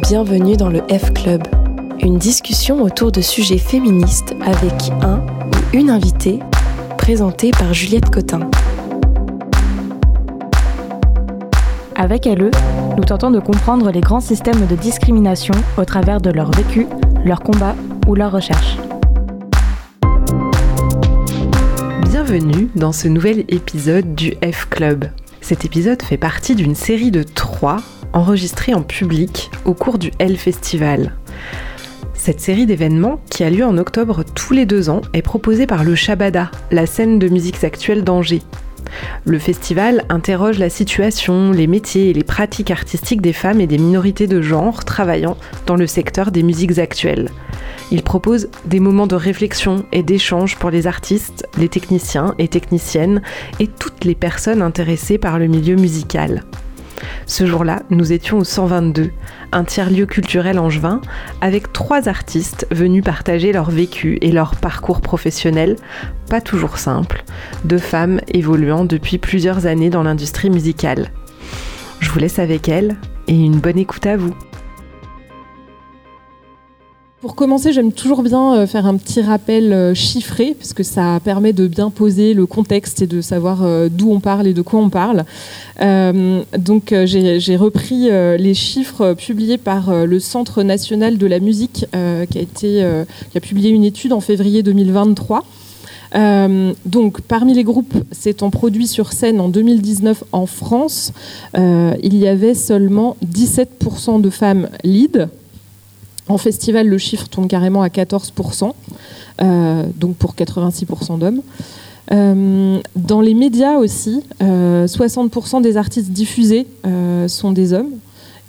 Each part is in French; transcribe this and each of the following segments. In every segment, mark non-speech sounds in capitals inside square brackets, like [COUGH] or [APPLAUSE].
Bienvenue dans le F Club, une discussion autour de sujets féministes avec un ou une invitée, présentée par Juliette Cotin. Avec LE, nous tentons de comprendre les grands systèmes de discrimination au travers de leur vécu, leur combat ou leur recherche. Bienvenue dans ce nouvel épisode du F Club. Cet épisode fait partie d'une série de trois enregistrés en public au cours du L Festival. Cette série d'événements, qui a lieu en octobre tous les deux ans, est proposée par le Shabada, la scène de musiques actuelles d'Angers. Le festival interroge la situation, les métiers et les pratiques artistiques des femmes et des minorités de genre travaillant dans le secteur des musiques actuelles. Il propose des moments de réflexion et d'échange pour les artistes, les techniciens et techniciennes et toutes les personnes intéressées par le milieu musical. Ce jour-là, nous étions au 122, un tiers-lieu culturel angevin, avec trois artistes venus partager leur vécu et leur parcours professionnel, pas toujours simple, de femmes évoluant depuis plusieurs années dans l'industrie musicale. Je vous laisse avec elles et une bonne écoute à vous. Pour commencer, j'aime toujours bien euh, faire un petit rappel euh, chiffré, parce que ça permet de bien poser le contexte et de savoir euh, d'où on parle et de quoi on parle. donc j'ai repris les chiffres publiés par le Centre national de la musique, qui, a publié une étude en février 2023. donc, parmi les groupes s'étant produits sur scène en 2019 en France, il y avait seulement 17% de femmes lead, en festival, le chiffre tombe carrément à 14%, euh, donc pour 86% d'hommes. Euh, dans les médias aussi, 60% euh, des artistes diffusés sont des hommes.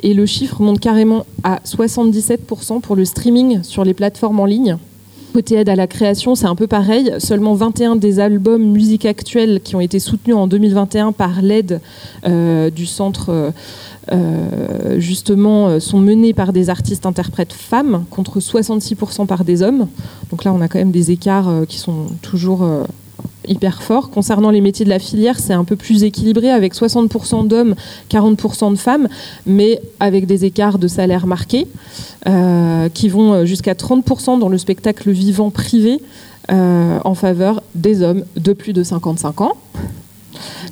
Et le chiffre monte carrément à 77% pour le streaming sur les plateformes en ligne. Côté aide à la création, c'est un peu pareil. Seulement 21 des albums musique actuelle qui ont été soutenus en 2021 par l'aide du centre justement, euh, sont menés par des artistes interprètes femmes contre 66% par des hommes. Donc là, on a quand même des écarts euh, qui sont toujours hyper forts. Concernant les métiers de la filière, c'est un peu plus équilibré avec 60% d'hommes, 40% de femmes, mais avec des écarts de salaire marqués qui vont jusqu'à 30% dans le spectacle vivant privé en faveur des hommes de plus de 55 ans,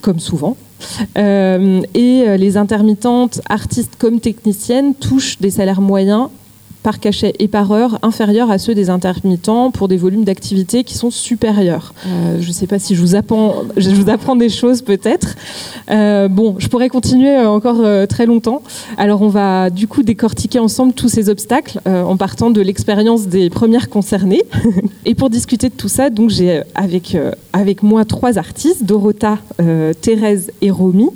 comme souvent. Euh, et euh, les intermittentes, artistes comme techniciennes, touchent des salaires moyens par cachet et par heure inférieurs à ceux des intermittents pour des volumes d'activité qui sont supérieurs. Euh, je ne sais pas si je vous apprends, des choses peut-être. bon, je pourrais continuer encore très longtemps. Alors on va du coup décortiquer ensemble tous ces obstacles en partant de l'expérience des premières concernées. [LAUGHS] et pour discuter de tout ça, donc j'ai avec avec moi trois artistes, Dorota, euh, Thérèse et Romy.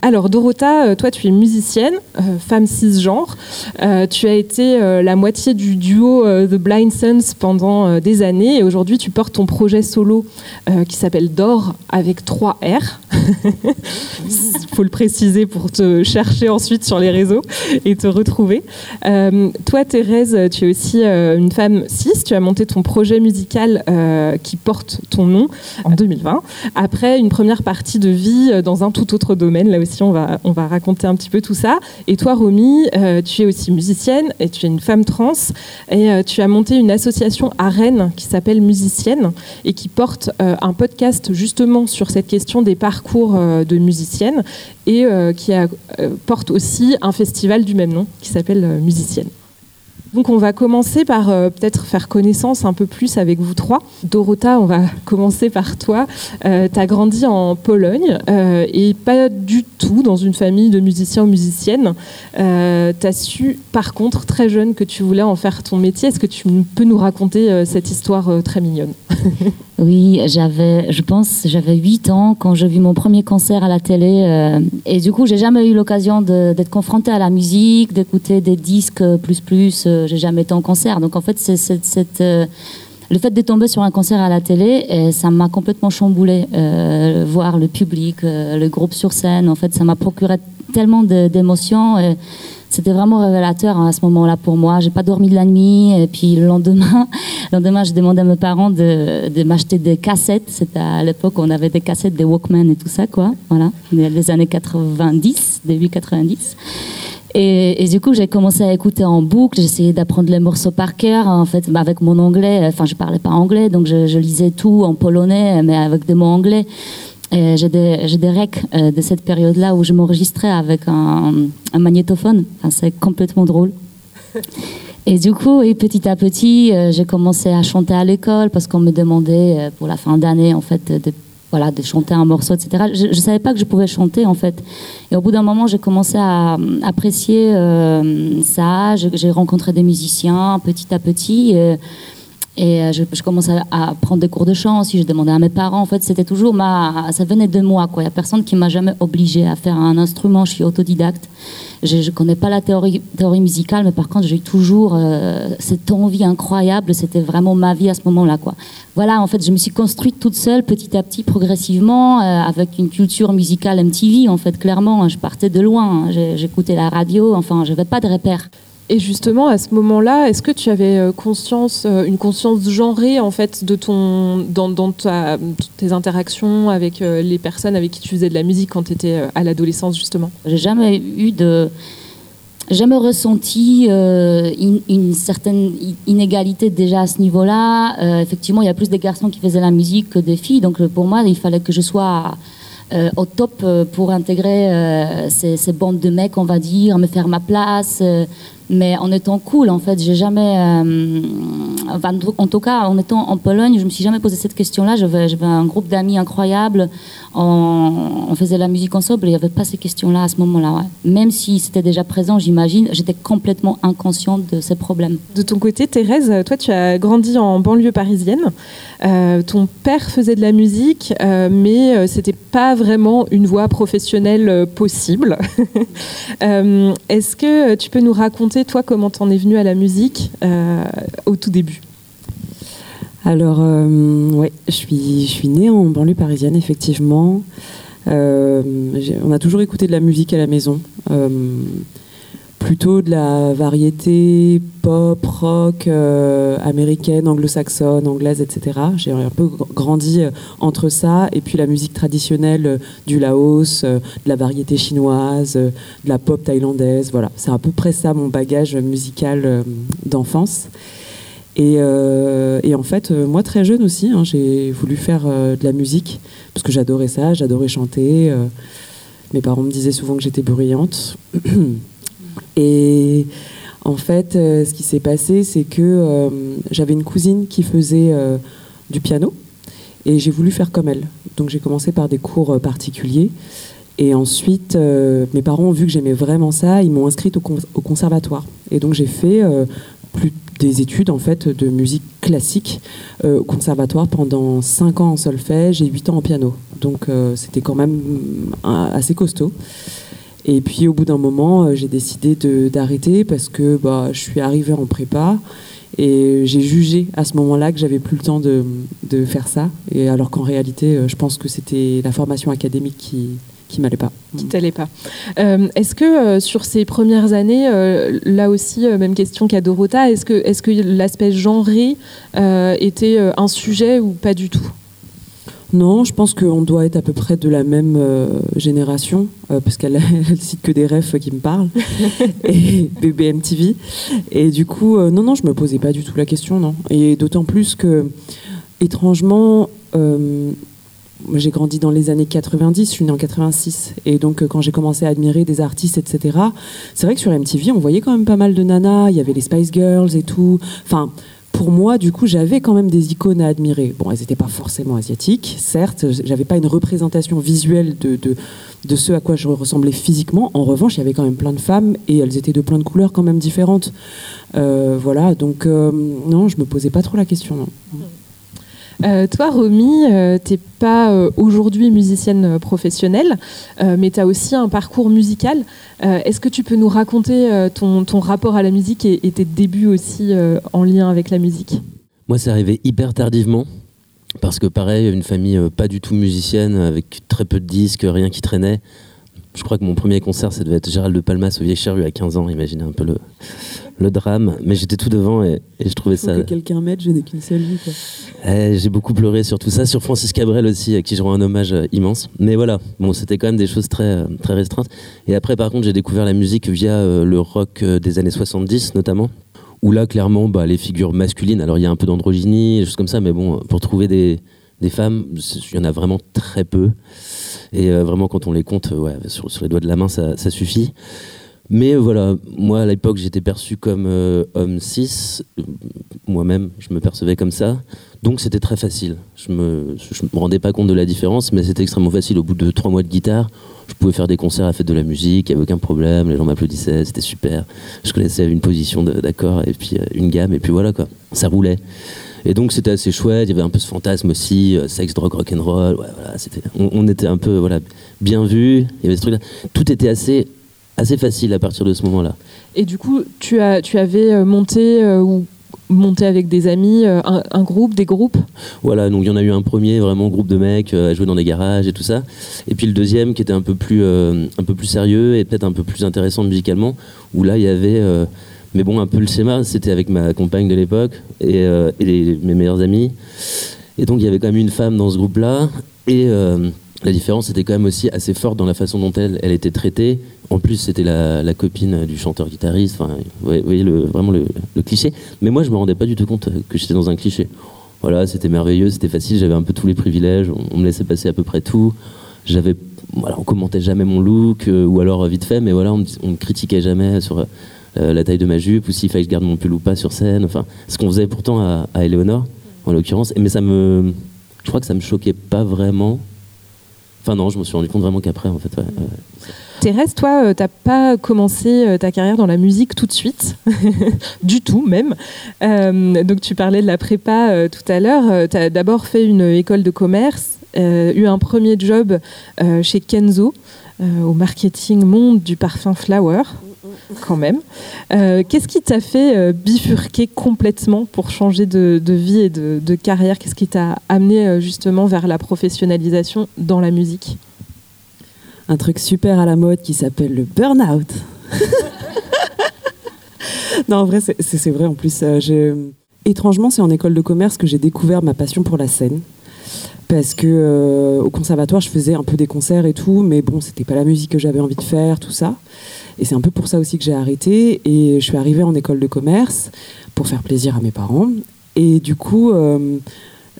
Alors Dorota, euh, toi tu es musicienne, euh, femme cisgenre. tu as été la moitié du duo The Blind Sons pendant des années et aujourd'hui tu portes ton projet solo qui s'appelle Dor avec trois R. Il [LAUGHS] faut le préciser pour te chercher ensuite sur les réseaux et te retrouver. toi Thérèse, tu es aussi une femme cis, tu as monté ton projet musical qui porte ton nom en 2020. Après une première partie de vie euh, dans un tout autre domaine, là aussi on va, on va raconter un petit peu tout ça. Et toi Romy, euh, tu es aussi musicienne et tu es une femme trans et euh, tu as monté une association à Rennes qui s'appelle Musicienne et qui porte un podcast justement sur cette question des parcours de musicienne et qui porte aussi un festival du même nom qui s'appelle Musicienne. Donc on va commencer par euh, peut-être faire connaissance un peu plus avec vous trois. Dorota, on va [LAUGHS] commencer par toi. Euh, tu as grandi en Pologne euh, et pas du tout dans une famille de musiciens ou musiciennes. tu as su par contre très jeune que tu voulais en faire ton métier. Est-ce que tu peux nous raconter cette histoire très mignonne? [LAUGHS] Oui, j'avais, je pense, j'avais 8 ans quand j'ai vu mon premier concert à la télé. et du coup, j'ai jamais eu l'occasion d'être confrontée à la musique, d'écouter des disques plus plus j'ai jamais été en concert. Donc en fait, euh, le fait de tomber sur un concert à la télé, et ça m'a complètement chamboulé. Euh, voir le public, euh, le groupe sur scène, en fait, ça m'a procuré tellement d'émotions. C'était vraiment révélateur hein, à ce moment-là pour moi. J'ai pas dormi de la nuit. Et puis le lendemain, [LAUGHS] le lendemain, j'ai demandé à mes parents de, m'acheter des cassettes. C'était à l'époque on avait des cassettes, des Walkman et tout ça, quoi. Voilà, les années 90, début 90. Et, du coup, j'ai commencé à écouter en boucle. J'essayais d'apprendre les morceaux par cœur. En fait, bah, avec mon anglais, enfin, je parlais pas anglais, donc je, lisais tout en polonais, mais avec des mots anglais. J'ai des, des recs euh, de cette période-là où je m'enregistrais avec un, magnétophone. Enfin, c'est complètement drôle. [LAUGHS] Et du coup, et petit à petit, euh, j'ai commencé à chanter à l'école parce qu'on me demandait euh, pour la fin d'année, en fait, de voilà, de chanter un morceau, etc. Je ne savais pas que je pouvais chanter, en fait. Et au bout d'un moment, j'ai commencé à apprécier euh, ça. J'ai rencontré des musiciens petit à petit. Et euh, je, je commençais à prendre des cours de chant aussi. Je demandais à mes parents. En fait, c'était toujours ma, ça venait de moi. Quoi. Il n'y a personne qui m'a jamais obligé à faire un instrument. Je suis autodidacte. Je ne connais pas la théorie, théorie musicale, mais par contre, j'ai toujours euh, cette envie incroyable. C'était vraiment ma vie à ce moment-là. Quoi. Voilà, en fait, je me suis construite toute seule, petit à petit, progressivement, euh, avec une culture musicale MTV. En fait, clairement, je partais de loin. J'écoutais la radio. Enfin, je n'avais pas de repères. Et justement, à ce moment-là, est-ce que tu avais euh, conscience, euh, une conscience genrée en fait de ton, dans, ta, tes interactions avec euh, les personnes avec qui tu faisais de la musique quand tu étais à l'adolescence justement? J'ai jamais eu de, jamais ressenti une, certaine inégalité déjà à ce niveau-là. effectivement, il y a plus des garçons qui faisaient la musique que des filles, donc pour moi, il fallait que je sois au top pour intégrer ces, ces, bandes de mecs, on va dire, me faire ma place mais en étant cool, en fait, j'ai jamais. Euh, en tout cas, en étant en Pologne, je me suis jamais posé cette question-là. J'avais, un groupe d'amis incroyables. On, faisait la musique ensemble. Il n'y avait pas ces questions-là à ce moment-là. Même si c'était déjà présent, j'imagine, j'étais complètement inconsciente de ces problèmes. De ton côté, Thérèse, toi, tu as grandi en banlieue parisienne. Euh, ton père faisait de la musique, euh, mais c'était pas vraiment une voie professionnelle possible. [LAUGHS] est-ce que tu peux nous raconter toi, comment t'en es venu à la musique euh, au tout début? Alors, euh, ouais, je suis, je suis née en banlieue parisienne, effectivement. Euh, on a toujours écouté de la musique à la maison plutôt de la variété pop, rock euh, américaine, anglo-saxonne, anglaise, etc. J'ai un peu grandi euh, entre ça et puis la musique traditionnelle euh, du Laos, de la variété chinoise, de la pop thaïlandaise. Voilà, c'est à peu près ça mon bagage musical d'enfance. Et, en fait, moi très jeune aussi, hein, j'ai voulu faire de la musique parce que j'adorais ça, j'adorais chanter. mes parents me disaient souvent que j'étais bruyante. [CLEARS THROAT] Et en fait, euh, ce qui s'est passé, c'est que euh, j'avais une cousine qui faisait euh, du piano et j'ai voulu faire comme elle. Donc j'ai commencé par des cours particuliers. Et ensuite, mes parents ont vu que j'aimais vraiment ça, ils m'ont inscrite au, conservatoire. Et donc j'ai fait plus des études en fait de musique classique au conservatoire pendant 5 ans en solfège et 8 ans en piano. Donc c'était quand même assez costaud. Et puis au bout d'un moment, euh, j'ai décidé d'arrêter parce que bah, je suis arrivée en prépa et j'ai jugé à ce moment-là que j'avais plus le temps de, de, faire ça. Et alors qu'en réalité, euh, je pense que c'était la formation académique qui qui m'allait pas. Qui t'allait pas. Euh, est-ce que sur ces premières années, là aussi, même question qu'à Dorota, est-ce que, est -ce que l'aspect genré était un sujet ou pas du tout? Non, je pense qu'on doit être à peu près de la même euh, génération, euh, parce qu'elle [LAUGHS] ne cite que des rêves qui me parlent, [LAUGHS] et BBM TV. Et du coup, euh, non, non, je me posais pas du tout la question, non. Et d'autant plus que, étrangement, j'ai grandi dans les années 90, je suis née en 86, et donc quand j'ai commencé à admirer des artistes, etc., c'est vrai que sur MTV, on voyait quand même pas mal de nanas, il y avait les Spice Girls et tout. Enfin, pour moi, du coup, j'avais quand même des icônes à admirer. Bon, elles n'étaient pas forcément asiatiques, certes, j'avais pas une représentation visuelle de, de, de, ce à quoi je ressemblais physiquement. En revanche, il y avait quand même plein de femmes et elles étaient de plein de couleurs quand même différentes. Euh, voilà, donc euh, non, je me posais pas trop la question. Non. Euh, toi, Romy, euh, tu n'es pas euh, aujourd'hui musicienne professionnelle, mais tu as aussi un parcours musical. Est-ce que tu peux nous raconter ton, rapport à la musique et, tes débuts aussi en lien avec la musique? Moi, c'est arrivé hyper tardivement. Parce que pareil, une famille pas du tout musicienne, avec très peu de disques, rien qui traînait. Je crois que mon premier concert, ça devait être Gérald de Palmas au Vieille à 15 ans. Imaginez un peu le, le drame. Mais j'étais tout devant et, et je trouvais Faut ça. que quelqu'un m'aide, je n'ai qu'une seule vie. quoi. Eh, J'ai beaucoup pleuré sur tout ça, sur Francis Cabrel aussi, à qui je rends un hommage euh, immense. Mais voilà, bon, c'était quand même des choses très, euh, très restreintes. Et après, par contre, j'ai découvert la musique via euh, le rock des années 70, notamment. Où là, clairement, bah, les figures masculines, alors il y a un peu d'androgynie, des choses comme ça, mais bon, pour trouver des, des femmes, il y en a vraiment très peu. Et euh, vraiment, quand on les compte, ouais, sur, sur les doigts de la main, ça, ça suffit. Mais voilà, moi à l'époque j'étais perçu comme euh, homme cis, moi-même je me percevais comme ça, donc c'était très facile. Je me, je me rendais pas compte de la différence, mais c'était extrêmement facile. Au bout de trois mois de guitare, je pouvais faire des concerts à la fête de la musique, il n'y avait aucun problème, les gens m'applaudissaient, c'était super. Je connaissais une position d'accord et puis euh, une gamme, et puis voilà quoi, ça roulait. Et donc c'était assez chouette, il y avait un peu ce fantasme aussi, euh, sexe, drogue, rock'n'roll, ouais, voilà, on, on était un peu voilà, bien vus, il y avait ce truc-là. Tout était assez, assez facile à partir de ce moment-là. Et du coup, tu, as, tu avais euh, monté euh, ou monté avec des amis euh, un, un groupe, des groupes? Voilà, donc il y en a eu un premier vraiment groupe de mecs euh, à jouer dans des garages et tout ça, et puis le deuxième qui était un peu plus, un peu plus sérieux et peut-être un peu plus intéressant musicalement, où là il y avait, mais bon un peu le schéma, c'était avec ma compagne de l'époque et, et les- mes meilleurs amis, et donc il y avait quand même une femme dans ce groupe-là, et la différence était quand même aussi assez forte dans la façon dont elle, était traitée. En plus, c'était la, copine du chanteur-guitariste. Vous voyez, le, vraiment le, cliché. Mais moi, je me rendais pas du tout compte que j'étais dans un cliché. Voilà, c'était merveilleux, c'était facile. J'avais un peu tous les privilèges. On, me laissait passer à peu près tout. J'avais, voilà, on commentait jamais mon look euh, ou alors euh, vite fait, mais voilà, on, on me critiquait jamais sur euh, la taille de ma jupe ou s'il fallait que je garde mon pull ou pas sur scène. Enfin, ce qu'on faisait pourtant à, à Eleonore, en l'occurrence. Mais ça me, je crois que ça me choquait pas vraiment. Enfin non, je me suis rendu compte vraiment qu'après, en fait. Thérèse, toi, euh, t'as pas commencé euh, ta carrière dans la musique tout de suite, [LAUGHS] du tout même. Euh, donc tu parlais de la prépa euh, tout à l'heure. tu as d'abord fait une école de commerce, eu un premier job chez Kenzo au marketing monde du parfum Flower, quand même. Euh, Qu'est-ce qui t'a fait euh, bifurquer complètement pour changer de, vie et de, de carrière? Qu'est-ce qui t'a amené euh, justement vers la professionnalisation dans la musique? Un truc super à la mode qui s'appelle le burn-out. [LAUGHS] non, en vrai, c'est- vrai. En plus, étrangement, c'est en école de commerce que j'ai découvert ma passion pour la scène. Parce que euh, au conservatoire, je faisais un peu des concerts et tout, mais bon, c'était pas la musique que j'avais envie de faire, tout ça. Et c'est un peu pour ça aussi que j'ai arrêté. Et je suis arrivée en école de commerce pour faire plaisir à mes parents. Et du coup, euh,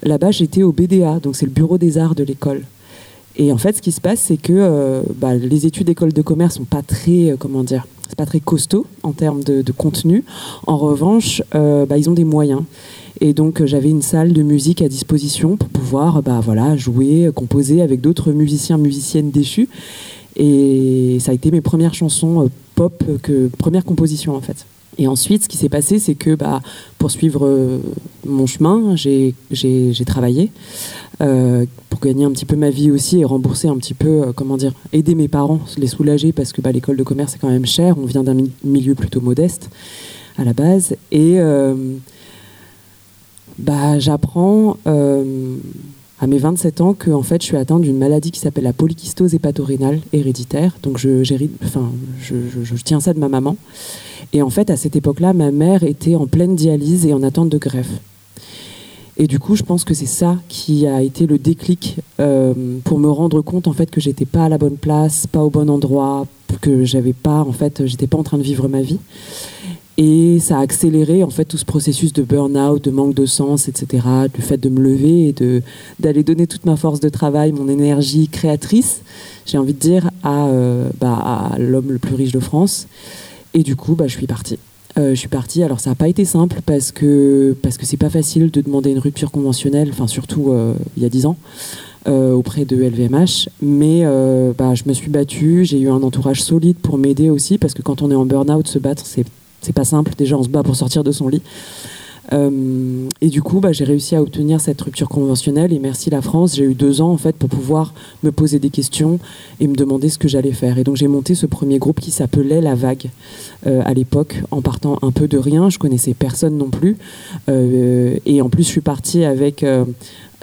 là-bas, j'étais au BDA, donc c'est le bureau des arts de l'école. Et en fait, ce qui se passe, c'est que euh, bah, les études d'école de commerce sont pas très, comment dire, c'est pas très costaud en termes de, contenu. En revanche, euh, bah, ils ont des moyens. Et donc, euh, j'avais une salle de musique à disposition pour pouvoir, bah, voilà, jouer, euh, composer avec d'autres musiciens, musiciennes déchus. Et ça a été mes premières chansons pop, que première composition en fait. Et ensuite, ce qui s'est passé, c'est que bah, pour suivre mon chemin, j'ai travaillé euh, pour gagner un petit peu ma vie aussi et rembourser un petit peu, euh, comment dire, aider mes parents, les soulager parce que bah, l'école de commerce est quand même cher. On vient d'un mi- milieu plutôt modeste à la base. Et euh, bah, j'apprends à mes 27 ans que en fait, je suis atteinte d'une maladie qui s'appelle la polykystose hépatorénale héréditaire. Donc je, enfin, je, je- je tiens ça de ma maman. Et en fait, à cette époque-là, ma mère était en pleine dialyse et en attente de greffe. Et du coup, je pense que c'est ça qui a été le déclic euh, pour me rendre compte en fait que j'étais pas à la bonne place, pas au bon endroit, que j'avais pas en fait, j'étais pas en train de vivre ma vie. Et ça a accéléré en fait tout ce processus de burn-out, de manque de sens, etc. Du fait de me lever et de d'aller donner toute ma force de travail, mon énergie créatrice, j'ai envie de dire à, euh, bah, à l'homme le plus riche de France. Et du coup, bah, je suis partie. Euh, je suis partie. Alors ça n'a pas été simple parce que parce que c'est pas facile de demander une rupture conventionnelle, enfin surtout euh, il y a dix ans. euh, auprès de LVMH, mais euh, bah, je me suis battue, j'ai eu un entourage solide pour m'aider aussi, parce que quand on est en burn-out, se battre, c'est c'est pas simple. Déjà, on se bat pour sortir de son lit. Euh, et du coup, bah, j'ai réussi à obtenir cette rupture conventionnelle et merci la France, j'ai eu deux ans en fait pour pouvoir me poser des questions et me demander ce que j'allais faire. Et donc j'ai monté ce premier groupe qui s'appelait La Vague euh, à l'époque, en partant un peu de rien. Je connaissais personne non plus, euh, et en plus je suis partie avec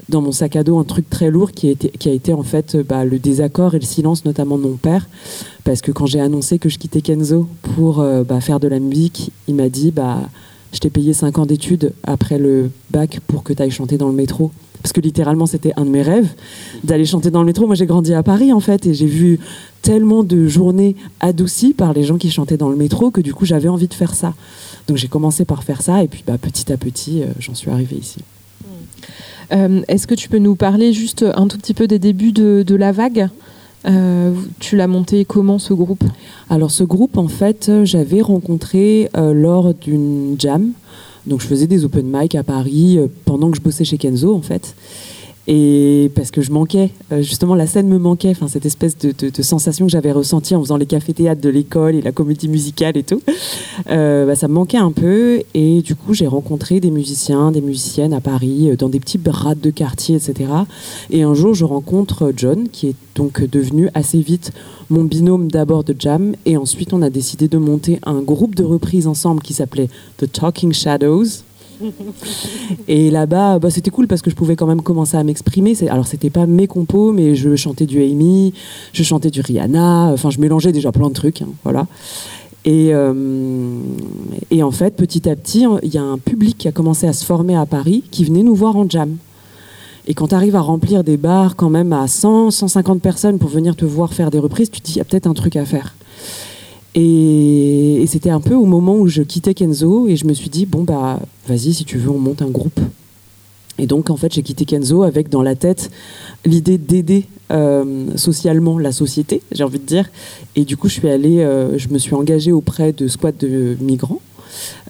dans mon sac à dos un truc très lourd qui a été, en fait bah, le désaccord et le silence notamment de mon père parce que quand j'ai annoncé que je quittais Kenzo pour bah, faire de la musique il m'a dit je t'ai payé 5 ans d'études après le bac pour que tu ailles chanter dans le métro. Parce que littéralement, c'était un de mes rêves d'aller chanter dans le métro. Moi, j'ai grandi à Paris, en fait, et j'ai vu tellement de journées adoucies par les gens qui chantaient dans le métro que du coup, j'avais envie de faire ça. Donc, j'ai commencé par faire ça, et puis bah, petit à petit, euh, j'en suis arrivée ici. Euh, est-ce que tu peux nous parler juste un tout petit peu des débuts de, de la vague? Euh, tu l'as monté comment ce groupe? Alors ce groupe, en fait, j'avais rencontré euh, lors d'une jam. Donc je faisais des open mic à Paris euh, pendant que je bossais chez Kenzo, en fait et parce que je manquais euh, justement la scène me manquait cette espèce de, sensation que j'avais ressentie en faisant les cafés théâtres de l'école et la comédie musicale et tout. Euh, bah, ça me manquait un peu. Et du coup j'ai rencontré des musiciens des musiciennes à Paris euh, dans des petits brades de quartier etc et un jour je rencontre John qui est donc devenu assez vite mon binôme d'abord de jam. Et ensuite on a décidé de monter un groupe de reprises ensemble qui s'appelait The Talking Shadows [LAUGHS] et là-bas, bah, c'était cool parce que je pouvais quand même commencer à m'exprimer. Alors, c'était pas mes compos, mais je chantais du Amy, je chantais du Rihanna. Enfin, je mélangeais déjà plein de trucs. Hein, voilà. Et, euh, et, en fait, petit à petit, il y a un public qui a commencé à se former à Paris qui venait nous voir en jam. Et quand tu arrives à remplir des bars quand même à 100, 150 personnes pour venir te voir faire des reprises, tu te dis, il y a peut-être un truc à faire. Et, c'était un peu au moment où je quittais Kenzo et je me suis dit, bon, bah, vas-y, si tu veux, on monte un groupe. Et donc, en fait, j'ai quitté Kenzo avec dans la tête l'idée d'aider euh, socialement la société, j'ai envie de dire. Et du coup, je suis allée, euh, je me suis engagée auprès de squats de migrants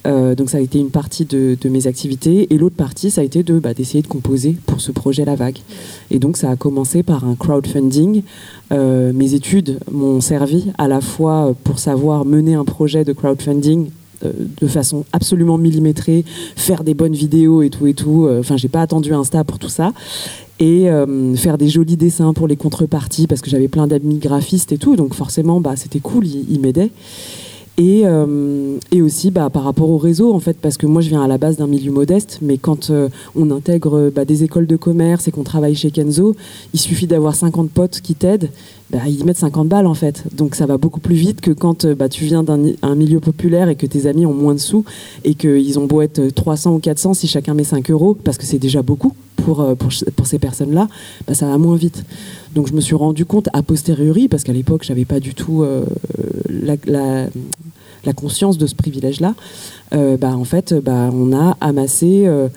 euh, donc ça a été une partie de, mes activités et l'autre partie ça a été de bah, d'essayer de composer pour ce projet La Vague. Et donc ça a commencé par un crowdfunding. Euh, mes études m'ont servi à la fois pour savoir mener un projet de crowdfunding euh, de façon absolument millimétrée, faire des bonnes vidéos et tout et tout. Enfin, j'ai pas attendu Insta pour tout ça et faire des jolis dessins pour les contreparties parce que j'avais plein d'amis graphistes et tout donc forcément bah c'était cool ils m'aidaient et, euh, et aussi bah, par rapport au réseau, en fait, parce que moi je viens à la base d'un milieu modeste, mais quand euh, on intègre bah, des écoles de commerce et qu'on travaille chez Kenzo, il suffit d'avoir 50 potes qui t'aident, bah, ils mettent 50 balles en fait. Donc ça va beaucoup plus vite que quand euh, bah, tu viens d'un milieu populaire et que tes amis ont moins de sous et qu'ils ont beau être 300 ou 400 si chacun met 5 euros, parce que c'est déjà beaucoup pour, pour, pour ces personnes-là, bah, ça va moins vite. Donc je me suis rendu compte a posteriori, parce qu'à l'époque j'avais pas du tout la, la, conscience de ce privilège-là, euh, en fait, on a amassé euh,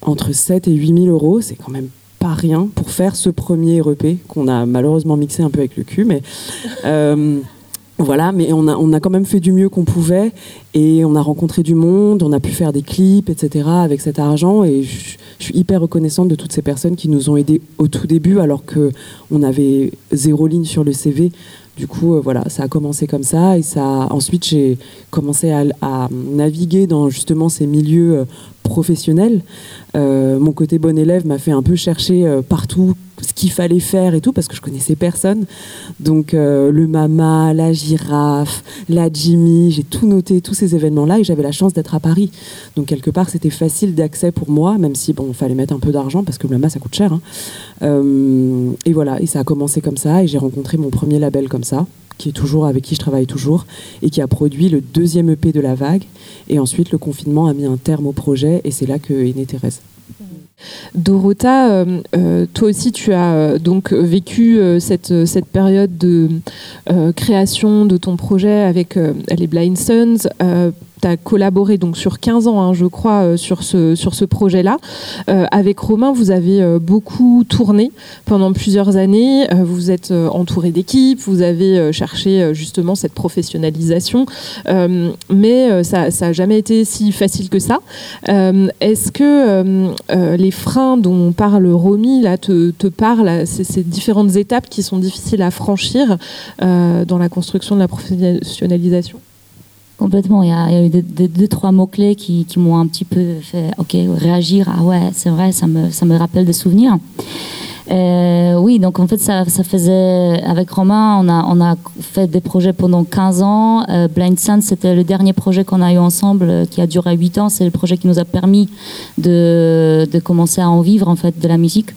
entre 7 et 8 000 euros. C'est quand même pas rien pour faire ce premier EP qu'on a malheureusement mixé un peu avec le cul, mais euh, voilà, mais on a, on a quand même fait du mieux qu'on pouvait et on a rencontré du monde, on a pu faire des clips, etc. avec cet argent et je, suis hyper reconnaissante de toutes ces personnes qui nous ont aidés au tout début alors qu'on avait zéro ligne sur le CV. Du coup, euh, voilà, ça a commencé comme ça et ça. Ensuite, j'ai commencé à, naviguer dans justement ces milieux euh, professionnels. Euh, mon côté bon élève m'a fait un peu chercher partout ce qu'il fallait faire et tout parce que je connaissais personne. Donc le Mama, la girafe, la Jimmy, j'ai tout noté tous ces événements-là et j'avais la chance d'être à Paris. Donc quelque part c'était facile d'accès pour moi, même si bon, il fallait mettre un peu d'argent parce que le Mama ça coûte cher. Hein. et voilà, et ça a commencé comme ça et j'ai rencontré mon premier label comme ça qui est toujours avec qui je travaille toujours et qui a produit le deuxième EP de la vague. Et ensuite, le confinement a mis un terme au projet et c'est là que est née Thérèse. Dorota, euh, euh, toi aussi tu as euh, donc vécu cette, cette période de création de ton projet avec les Blind Sons tu as collaboré donc sur 15 ans, hein, je crois, euh, sur ce, sur ce projet-là. Euh, avec Romain, vous avez euh, beaucoup tourné pendant plusieurs années. vous êtes entouré d'équipes, vous avez cherché justement cette professionnalisation, mais ça n'a jamais été si facile que ça. Est-ce que les freins dont parle Romy là, te, te parlent, ces, ces différentes étapes qui sont difficiles à franchir dans la construction de la professionnalisation? Complètement. Il y a, eu deux, trois mots-clés qui, m'ont un petit peu fait ok, réagir. Ah ouais, c'est vrai, ça me, ça me rappelle des souvenirs. Euh, oui, donc en fait, ça, ça faisait. Avec Romain, on a, on a fait des projets pendant 15 ans. Euh, Blind Sun, c'était le dernier projet qu'on a eu ensemble euh, qui a duré 8 ans. C'est le projet qui nous a permis de, de commencer à en vivre, en fait, de la musique.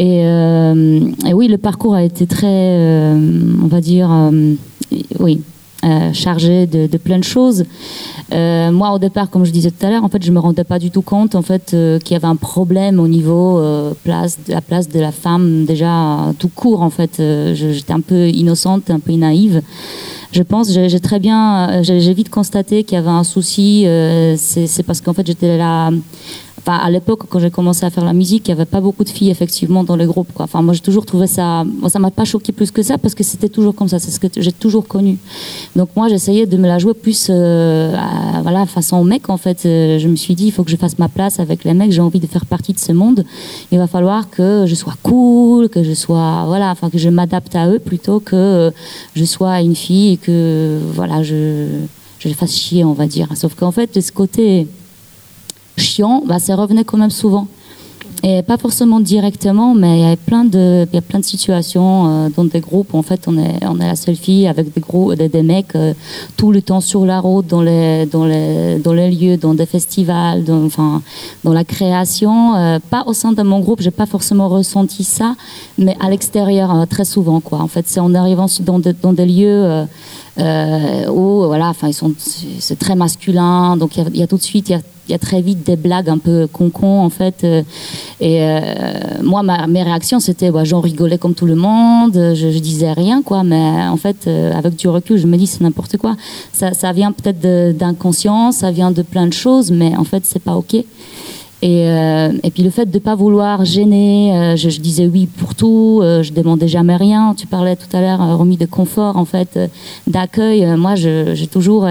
Et, et oui, le parcours a été très, on va dire, oui, euh, chargé de, de plein de choses. Euh, moi, au départ, comme je disais tout à l'heure, en fait, je me rendais pas du tout compte, en fait, euh, qu'il y avait un problème au niveau euh, place, de la place de la femme déjà euh, tout court. En fait, Euh, j'étais un peu innocente, un peu naïve. Je pense, j'ai très bien, euh, j'ai vite constaté qu'il y avait un souci. euh, C'est parce qu'en fait, j'étais là. Enfin, à l'époque, quand j'ai commencé à faire la musique, il n'y avait pas beaucoup de filles effectivement dans les groupes. Quoi. Enfin, moi, j'ai toujours trouvé ça. Moi, ça m'a pas choqué plus que ça parce que c'était toujours comme ça. C'est ce que j'ai toujours connu. Donc moi, j'essayais de me la jouer plus, euh, à- voilà, façon mec en fait. Euh, Je me suis dit, il faut que je fasse ma place avec les mecs. J'ai envie de faire partie de ce monde. Il va falloir que je sois cool, que je sois, voilà, enfin que je m'adapte à eux plutôt que je sois une fille que voilà, je je les fasse chier, on va dire. Sauf qu'en fait, de ce côté chiant, bah, ça revenait quand même souvent. Et pas forcément directement, mais il y a plein de, il y a plein de situations euh, dans des groupes. où, En fait, on est, on est la seule fille avec des gros, des, mecs euh, tout le temps sur la route, dans les, dans les, dans les lieux, dans des festivals, dans, enfin, dans la création. Euh, pas au sein de mon groupe, j'ai pas forcément ressenti ça, mais à l'extérieur euh, très souvent, quoi. En fait, c'est en arrivant dans, des- dans des lieux. où voilà, enfin ils sont, c'est très masculin, donc il y y, a tout de suite, il y a, y a très vite des blagues un peu con-con en fait. euh, et euh, moi, ma, mes réactions c'était, bah, j'en rigolais comme tout le monde, je, disais rien quoi, mais en fait, euh, avec du recul, je me dis c'est n'importe quoi. Ça, ça vient peut-être d'inconscience, ça vient de plein de choses, mais en fait c'est pas ok. Et, et puis le fait de ne pas vouloir gêner, je, disais oui pour tout, euh, je demandais jamais rien. Tu parlais tout à l'heure, Romy, de confort, en fait, d'accueil. Moi, j'ai toujours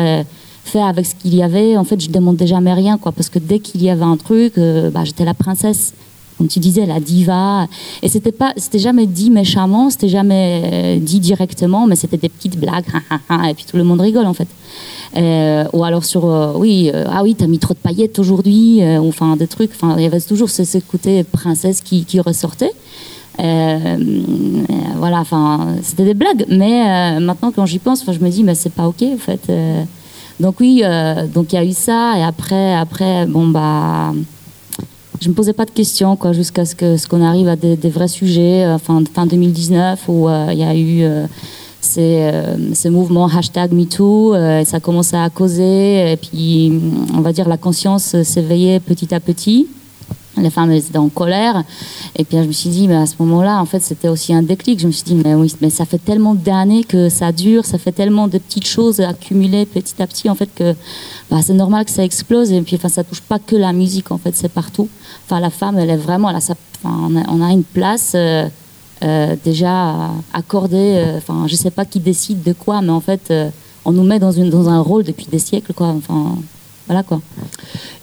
avec ce qu'il y avait. En fait, je demandais jamais rien, quoi, parce que dès qu'il y avait un truc, euh, bah, j'étais la princesse. Comme tu disais, la diva. Et c'était pas, c'était jamais dit méchamment, c'était jamais euh, dit directement, mais c'était des petites blagues, [LAUGHS] et puis tout le monde rigole, en fait. Euh, ou alors sur oui ah oui t'as mis trop de paillettes aujourd'hui ou enfin des trucs enfin il y avait toujours ce, côté princesse qui, ressortait voilà enfin c'était des blagues mais maintenant quand j'y pense je me dis mais c'est pas ok en fait donc oui euh, donc il y a eu ça et après après bon bah je me posais pas de questions quoi jusqu'à ce que ce qu'on arrive à des, vrais sujets euh, fin fin 2019 où euh, il y a eu euh, ces, ce mouvement hashtag MeToo, euh, ça a commencé à causer, et puis on va dire la conscience s'éveillait petit à petit. Les femmes étaient en colère, et puis je me suis dit, mais à ce moment-là, en fait, c'était aussi un déclic. Je me suis dit, mais oui, mais ça fait tellement d'années que ça dure, ça fait tellement de petites choses accumulées petit à petit, en fait, que bah, c'est normal que ça explose. Et puis, enfin, ça touche pas que la musique, en fait, c'est partout. Enfin, la femme, elle est vraiment, elle a sa- enfin, on, a, une place. euh, euh, déjà accordée, euh, enfin je sais pas qui décide de quoi, mais en fait on nous met dans, une, dans un rôle depuis des siècles, quoi. Enfin voilà quoi.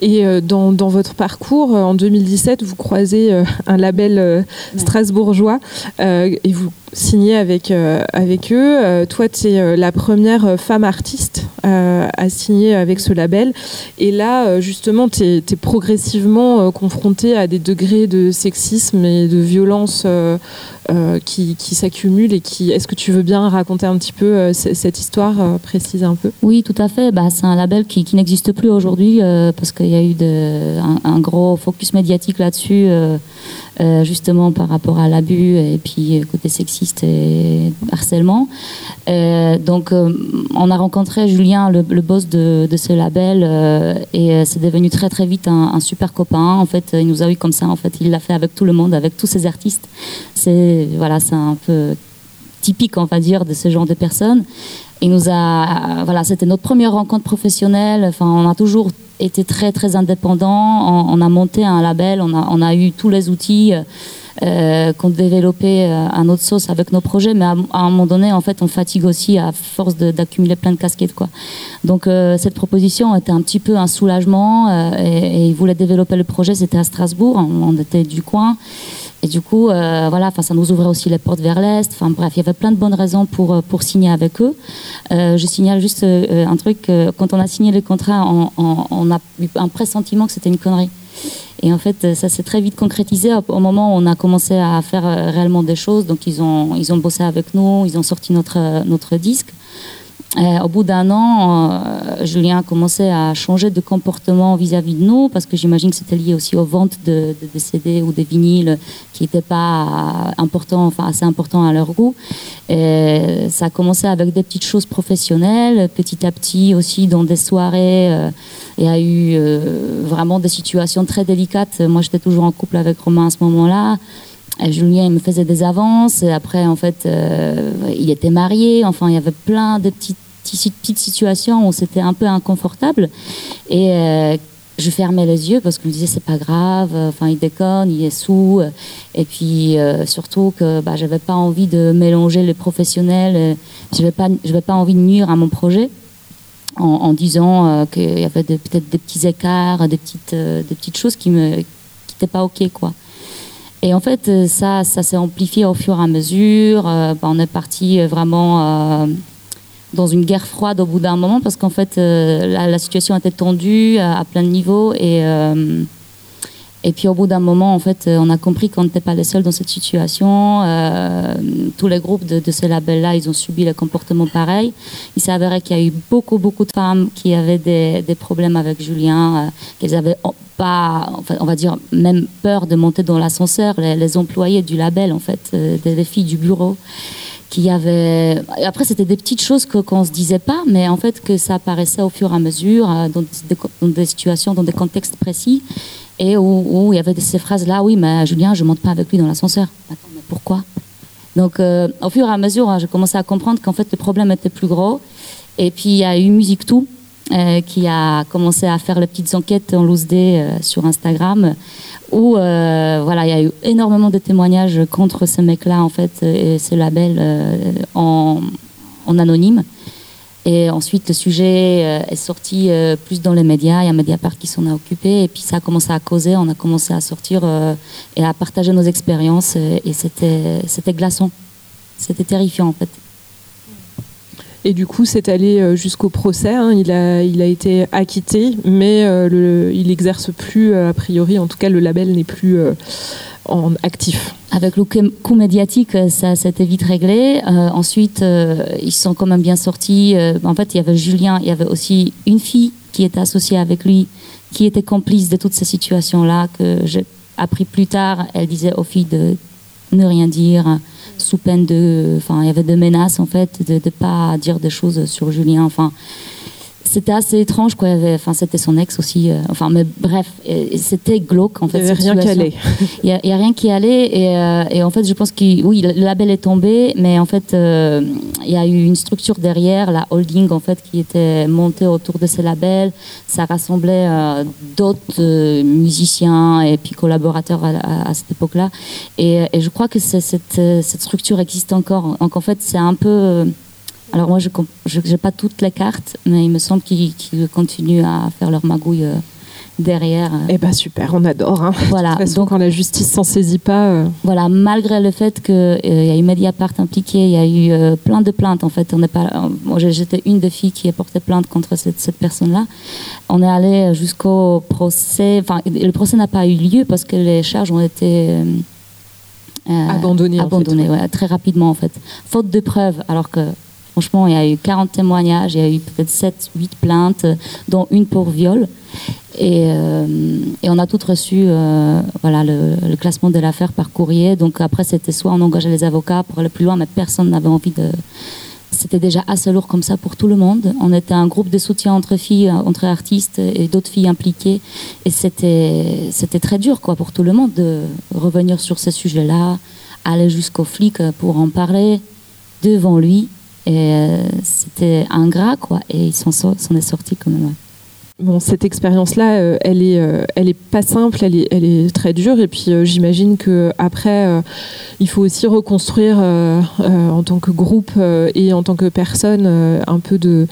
Et euh, dans, dans votre parcours, euh, en 2017, vous croisez euh, un label strasbourgeois et vous signez avec, euh, avec eux. Euh, toi, tu es la première euh, femme artiste euh, à signer avec ce label. Et là, euh, justement, tu es, progressivement euh, confrontée à des degrés de sexisme et de violence euh, euh, qui, s'accumulent. Qui, est-ce que tu veux bien raconter un petit peu euh, cette histoire, euh, préciser un peu? Oui, tout à fait. Bah, c'est un label qui, n'existe plus aujourd'hui euh, parce qu'il y a eu un gros focus médiatique là-dessus, euh, justement par rapport à l'abus et puis euh, côté sexiste et harcèlement. Euh, donc, on a rencontré Julien, le, boss de, ce label, et c'est devenu très très vite un, un super copain. En fait, il nous a eu comme ça. En fait, il l'a fait avec tout le monde, avec tous ses artistes. C'est voilà, c'est un peu typique, on va dire, de ce genre de personnes. Il nous a, voilà, c'était notre première rencontre professionnelle. Enfin, on a toujours été très très indépendants. On, a monté un label, on a, eu tous les outils. Euh, qu'on développait euh, à notre sauce avec nos projets, mais à, un moment donné, en fait, on fatigue aussi à force d'accumuler plein de casquettes, quoi. Donc, euh, cette proposition était un petit peu un soulagement, et, et ils voulaient développer le projet. C'était à Strasbourg, on était du coin. Et du coup, euh, voilà, ça nous ouvrait aussi les portes vers l'Est. Enfin, bref, il y avait plein de bonnes raisons pour, euh, pour signer avec eux. Euh, je signale juste un truc. quand on a signé le contrat, on, on- a eu un pressentiment que c'était une connerie. Et en fait, ça s'est très vite concrétisé au, moment où on a commencé à faire réellement des choses. Donc, ils ont, ils ont bossé avec nous, ils ont sorti notre, notre disque. Euh, au bout d'un an, euh, Julien a commencé à changer de comportement vis-à-vis de nous, parce que j'imagine que c'était lié aussi aux ventes de, CD ou de vinyles qui n'étaient pas importants, enfin assez importants à leur goût. Ça a commencé avec des petites choses professionnelles, petit à petit aussi dans des soirées. euh, il y a eu euh, vraiment des situations très délicates. Moi, j'étais toujours en couple avec Romain à ce moment-là. Et Julien, il me faisait des avances. Après, en fait, euh, il était marié. Enfin, il y avait plein de petites, petites situations où c'était un peu inconfortable. Et euh, je fermais les yeux parce que je me disais, c'est pas grave. Enfin, il déconne, il est sous. Et puis, euh, surtout que bah, j'avais pas envie de mélanger les professionnels. Je n'avais pas, j'avais pas envie de nuire à mon projet en, en disant euh, qu'il y avait peut-être des petits écarts, des petites, euh, des petites choses qui me qui n'étaient pas ok quoi. Et en fait, euh, ça, ça s'est amplifié au fur et à mesure. Euh, bah, on est parti euh, vraiment euh, dans une guerre froide au bout d'un moment parce qu'en fait, euh, la, situation était tendue à, à plein de niveaux et et puis au bout d'un moment, en fait, euh, on a compris qu'on n'était pas les seuls dans cette situation. Euh, tous les groupes de, ces labels-là, ils ont subi le comportement pareil. Il s'avérait qu'il y a eu beaucoup, beaucoup de femmes qui avaient des, problèmes avec Julien, euh, qu'elles avaient pas, enfin, on va dire, même peur de monter dans l'ascenseur. Les, employés du label, en fait, des, filles du bureau qui avaient... Après, c'était des petites choses que, qu'on se disait pas, mais en fait, que ça apparaissait au fur et à mesure, dans des situations, dans des contextes précis, et où, il y avait ces phrases-là, oui, mais Julien, je monte pas avec lui dans l'ascenseur. Attends, mais pourquoi? Donc, euh, au fur et à mesure, hein, j'ai commencé à comprendre qu'en fait, le problème était plus gros. Et puis, il y a eu Musique Tout, euh, qui a commencé à faire les petites enquêtes en loose day euh, sur Instagram, où voilà, il y a eu énormément de témoignages contre ce mec-là, en fait, et ce label en anonyme. Et ensuite, le sujet euh, est sorti euh, plus dans les médias. Il y a Mediapart qui s'en a occupé. Et puis, ça a commencé à causer. On a commencé à sortir euh, et à partager nos expériences. Et c'était c'était glaçant. C'était terrifiant, en fait. Et du coup, c'est allé euh, jusqu'au procès. hein. Il, a, il a été acquitté, mais euh, il n'exerce plus, euh, a priori, en tout cas, le label n'est plus actif. Avec le coup médiatique, ça s'était vite réglé. Ensuite, ils sont quand même bien sortis. En fait, il y avait Julien, il y avait aussi une fille qui était associée avec lui, qui était complice de toutes ces situations-là, que j'ai appris plus tard. Elle disait aux filles de ne rien dire, sous peine de... Enfin, il y avait des menaces, en fait, de ne pas dire des choses sur Julien. Enfin, c'était assez étrange, quoi. Il Enfin, c'était son ex aussi. euh, enfin, mais bref, c'était glauque, en Il fait. n'y avait rien qui allait. [LAUGHS] Il n'y a, il y a rien qui allait. Et, euh, et en fait, je pense que oui, le label est tombé, mais en fait, euh, il y a eu une structure derrière, la holding, en fait, qui était montée autour de ces labels. Ça rassemblait d'autres musiciens et puis collaborateurs à, à- à cette époque-là. Et, et je crois que cette, cette structure existe encore. Donc, en fait, c'est un peu. Euh, alors, moi, je n'ai pas toutes les cartes, mais il me semble qu'ils continuent à faire leur magouille euh, derrière. Eh ben super, on adore. hein. Voilà. De toute façon, Donc, quand la justice s'en saisit pas, euh, voilà, malgré le fait qu'il y a eu Mediapart impliqué, il y a eu euh, plein de plaintes en fait. On n'est pas, euh, moi, j'étais une des filles qui a porté plainte contre cette, cette personne-là. On est allé jusqu'au procès. Enfin, le procès n'a pas eu lieu parce que les charges ont été euh, euh, en fait, abandonnées ouais. ouais, très rapidement en fait. Faute de preuves, alors que franchement, il y a eu 40 témoignages, il y a eu peut-être 7, 8 plaintes, euh, dont une pour viol. Et, euh, on a toutes reçu euh, voilà, le, classement de l'affaire par courrier. Donc après, c'était soit on engageait les avocats pour aller plus loin, mais personne n'avait envie de. C'était déjà assez lourd comme ça pour tout le monde. On était un groupe de soutien entre filles, entre artistes et d'autres filles impliquées. Et c'était c'était très dur quoi, pour tout le monde de revenir sur ce sujet-là, aller jusqu'au flic pour en parler devant lui. Et euh, c'était ingrat, quoi. Et il s'en so- s'en est sorti quand même. ouais. Bon, cette expérience-là, euh, elle est, euh, elle est pas simple, elle est, elle est très dure. Et puis, euh, j'imagine que après, il faut aussi reconstruire en tant que groupe et en tant que personne un peu de,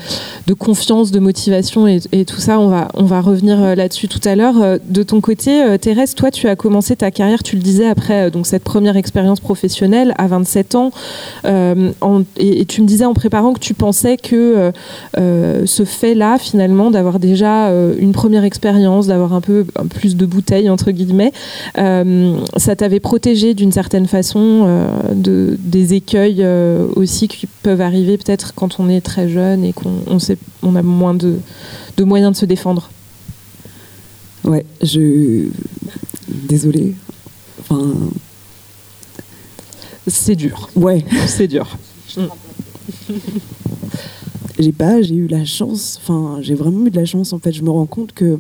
de confiance, de motivation et, tout ça. On va, on va revenir là-dessus tout à l'heure. De ton côté, Thérèse, toi, tu as commencé ta carrière, tu le disais, après donc cette première expérience professionnelle à 27 ans. et, tu me disais en préparant que tu pensais que ce fait-là, finalement, d'avoir déjà une première expérience, d'avoir un peu plus de bouteilles, entre guillemets, ça t'avait protégé d'une certaine façon de, des écueils aussi qui peuvent arriver peut-être quand on est très jeune et qu'on on a moins de, moyens de se défendre. Ouais, je. Désolée. Enfin. C'est dur. Ouais. C'est dur. [LAUGHS] j'ai pas, j'ai eu la chance, enfin, j'ai vraiment eu de la chance en fait. Je me rends compte que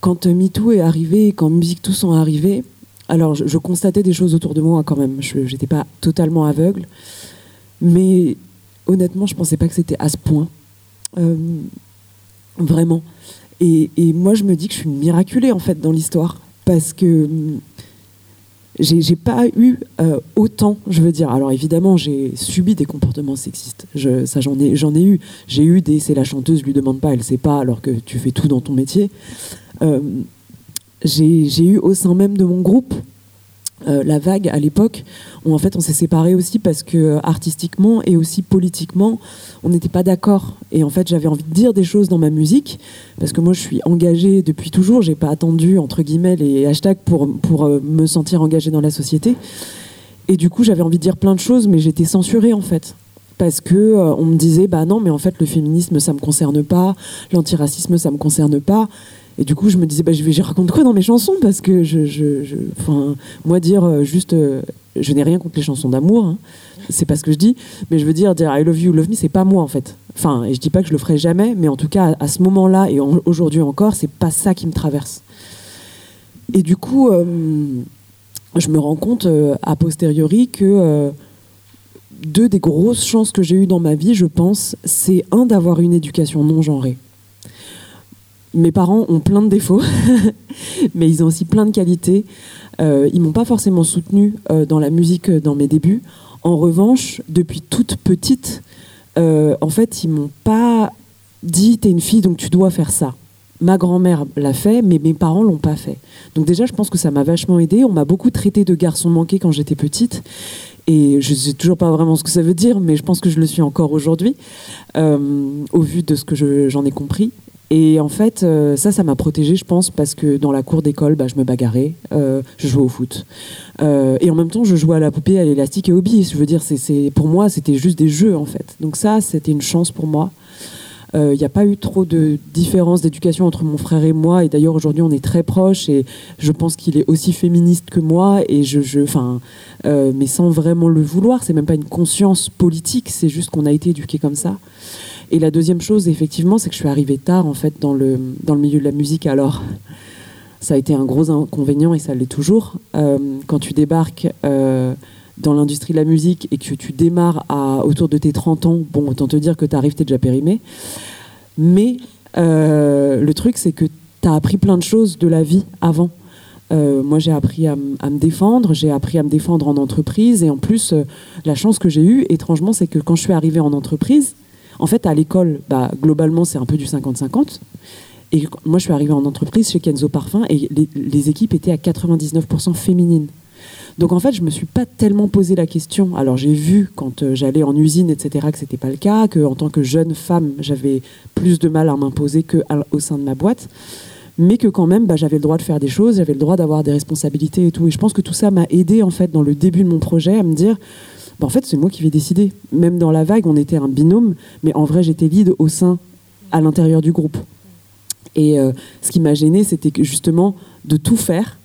quand MeToo est arrivé, quand Musique Tous sont arrivés, alors je, constatais des choses autour de moi quand même. Je n'étais pas totalement aveugle. Mais honnêtement, je pensais pas que c'était à ce point. Euh, vraiment. Et, moi, je me dis que je suis miraculée en fait dans l'histoire parce que j'ai pas eu euh, autant, je veux dire. Alors évidemment, j'ai subi des comportements sexistes. Ça, j'en ai, j'en ai eu. J'ai eu des. C'est la chanteuse, lui demande pas, elle sait pas, alors que tu fais tout dans ton métier. Euh, j'ai eu au sein même de mon groupe euh, la vague à l'époque, où en fait on s'est séparés aussi parce que euh, artistiquement et aussi politiquement, on n'était pas d'accord. Et en fait j'avais envie de dire des choses dans ma musique, parce que moi je suis engagée depuis toujours, j'ai pas attendu entre guillemets les hashtags pour, pour euh, me sentir engagée dans la société. Et du coup j'avais envie de dire plein de choses, mais j'étais censurée en fait. Parce que on me disait bah non mais en fait le féminisme ça me concerne pas, l'antiracisme ça me concerne pas. Et du coup, je me disais, bah, je je raconte quoi dans mes chansons Parce que je, je, moi, dire euh, juste, euh, je n'ai rien contre les chansons d'amour, hein, c'est pas ce que je dis, mais je veux dire, dire I love you, love me, c'est pas moi en fait. Enfin, et je dis pas que je le ferai jamais, mais en tout cas, à, ce moment-là et aujourd'hui encore, c'est pas ça qui me traverse. Et du coup, euh, je me rends compte a posteriori que deux des grosses chances que j'ai eues dans ma vie, je pense, c'est un d'avoir une éducation non genrée mes parents ont plein de défauts, [LAUGHS] mais ils ont aussi plein de qualités. Euh, ils m'ont pas forcément soutenu euh, dans la musique euh, dans mes débuts. En revanche, depuis toute petite, euh, en fait, ils m'ont pas dit t'es une fille donc tu dois faire ça. Ma grand-mère l'a fait, mais mes parents l'ont pas fait. Donc déjà, je pense que ça m'a vachement aidé. On m'a beaucoup traité de garçon manqué quand j'étais petite. Et je sais toujours pas vraiment ce que ça veut dire, mais je pense que je le suis encore aujourd'hui, au vu de ce que j'en ai compris. Et en fait, euh, ça, ça m'a protégée, je pense, parce que dans la cour d'école, bah, je me bagarrais, euh, je jouais au foot. Euh, et en même temps, je jouais à la poupée, à l'élastique et au bis. Je veux dire, c'est, pour moi, c'était juste des jeux, en fait. Donc ça, c'était une chance pour moi. Il n'y a pas eu trop de différence d'éducation entre mon frère et moi. Et d'ailleurs, aujourd'hui, on est très proches. Et je pense qu'il est aussi féministe que moi. Et je, je mais sans vraiment le vouloir. C'est même pas une conscience politique. C'est juste qu'on a été éduqués comme ça. Et la deuxième chose, effectivement, c'est que je suis arrivée tard, en fait, dans le, dans le milieu de la musique. Alors, ça a été un gros inconvénient et ça l'est toujours. Euh, quand tu débarques euh, dans l'industrie de la musique et que tu démarres à autour de tes 30 ans, bon, autant te dire que tu arrives, tu es déjà périmé. Mais euh, le truc, c'est que tu as appris plein de choses de la vie avant. moi, j'ai appris à, me défendre, j'ai appris à me défendre en entreprise. Et en plus, la chance que j'ai eue, étrangement, c'est que quand je suis arrivée en entreprise, en fait, à l'école, bah, globalement, c'est un peu du 50-50. Et moi, je suis arrivée en entreprise chez Kenzo Parfum et les, équipes étaient à 99% féminines. Donc en fait, je me suis pas tellement posé la question. Alors j'ai vu quand euh, j'allais en usine, etc., que c'était pas le cas, que en tant que jeune femme, j'avais plus de mal à m'imposer que au sein de ma boîte, mais que quand même, bah, j'avais le droit de faire des choses, j'avais le droit d'avoir des responsabilités et tout. Et je pense que tout ça m'a aidé en fait dans le début de mon projet à me dire, bah, en fait, c'est moi qui vais décider. Même dans la vague, on était un binôme, mais en vrai, j'étais lead au sein, à l'intérieur du groupe. Et euh, ce qui m'a gêné, c'était justement de tout faire,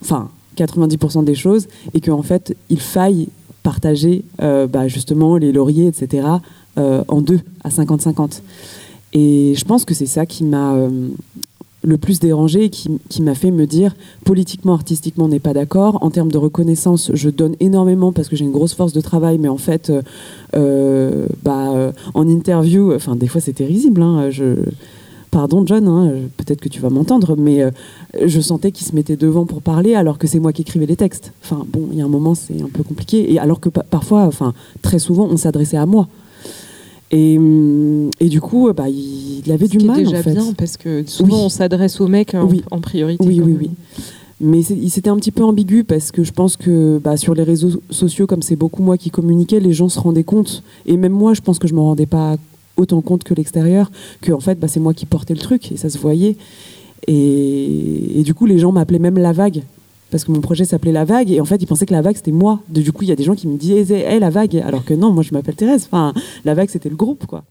enfin 90% des choses, et qu'en fait, il faille partager euh, bah, justement les lauriers, etc., euh, en deux, à 50-50. Et je pense que c'est ça qui m'a le plus dérangé et qui, m'a fait me dire politiquement, artistiquement, on n'est pas d'accord. En termes de reconnaissance, je donne énormément parce que j'ai une grosse force de travail, mais en fait, euh, euh, bah, euh, en interview, enfin, des fois c'était risible. Hein, je, pardon, John, hein, peut-être que tu vas m'entendre, mais je sentais qu'il se mettait devant pour parler alors que c'est moi qui écrivais les textes. Enfin, bon, il y a un moment, c'est un peu compliqué. Et alors que parfois, enfin, très souvent, on s'adressait à moi. Et, hum, et du coup, bah, il, avait du mal. déjà en fait. bien parce que souvent on s'adresse aux mecs en, Oui. en priorité. Oui, oui, oui. Mais c'est- il- c'était un petit peu ambigu parce que je pense que bah, sur les réseaux sociaux, comme c'est beaucoup moi qui communiquais, les gens se rendaient compte. Et même moi, je pense que je me rendais pas autant compte que l'extérieur, que en fait, bah, c'est moi qui portais le truc et ça se voyait. Et, et du coup, les gens m'appelaient même La Vague. Parce que mon projet s'appelait La Vague, et en fait, ils pensaient que La Vague, c'était moi. Du coup, il y a des gens qui me disaient, hé, La Vague, alors que non, moi, je m'appelle Thérèse. Enfin, La Vague, c'était le groupe, quoi.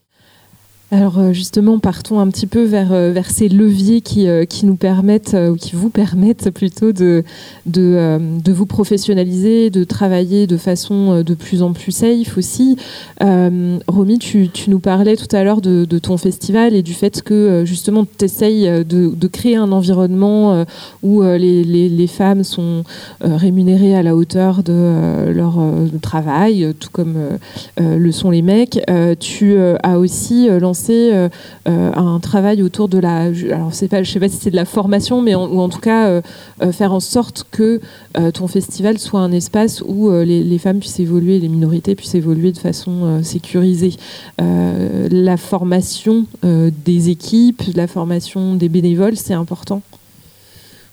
Alors euh, justement, partons un petit peu vers, euh, ces leviers qui, euh, nous permettent, ou qui vous permettent plutôt de, vous professionnaliser, de travailler de façon de plus en plus safe aussi. Romy, tu, nous parlais tout à l'heure de, ton festival et du fait que justement tu essayes de, de créer un environnement où les, les, femmes sont rémunérées à la hauteur de leur travail, tout comme le sont les mecs. Tu as aussi euh, euh, euh, un travail autour de la. Alors, pas, je sais pas si c'est de la formation, mais en- ou en tout cas euh, faire en sorte que ton festival soit un espace où les, femmes puissent évoluer, les minorités puissent évoluer de façon sécurisée. La formation des équipes, la formation des bénévoles, c'est important?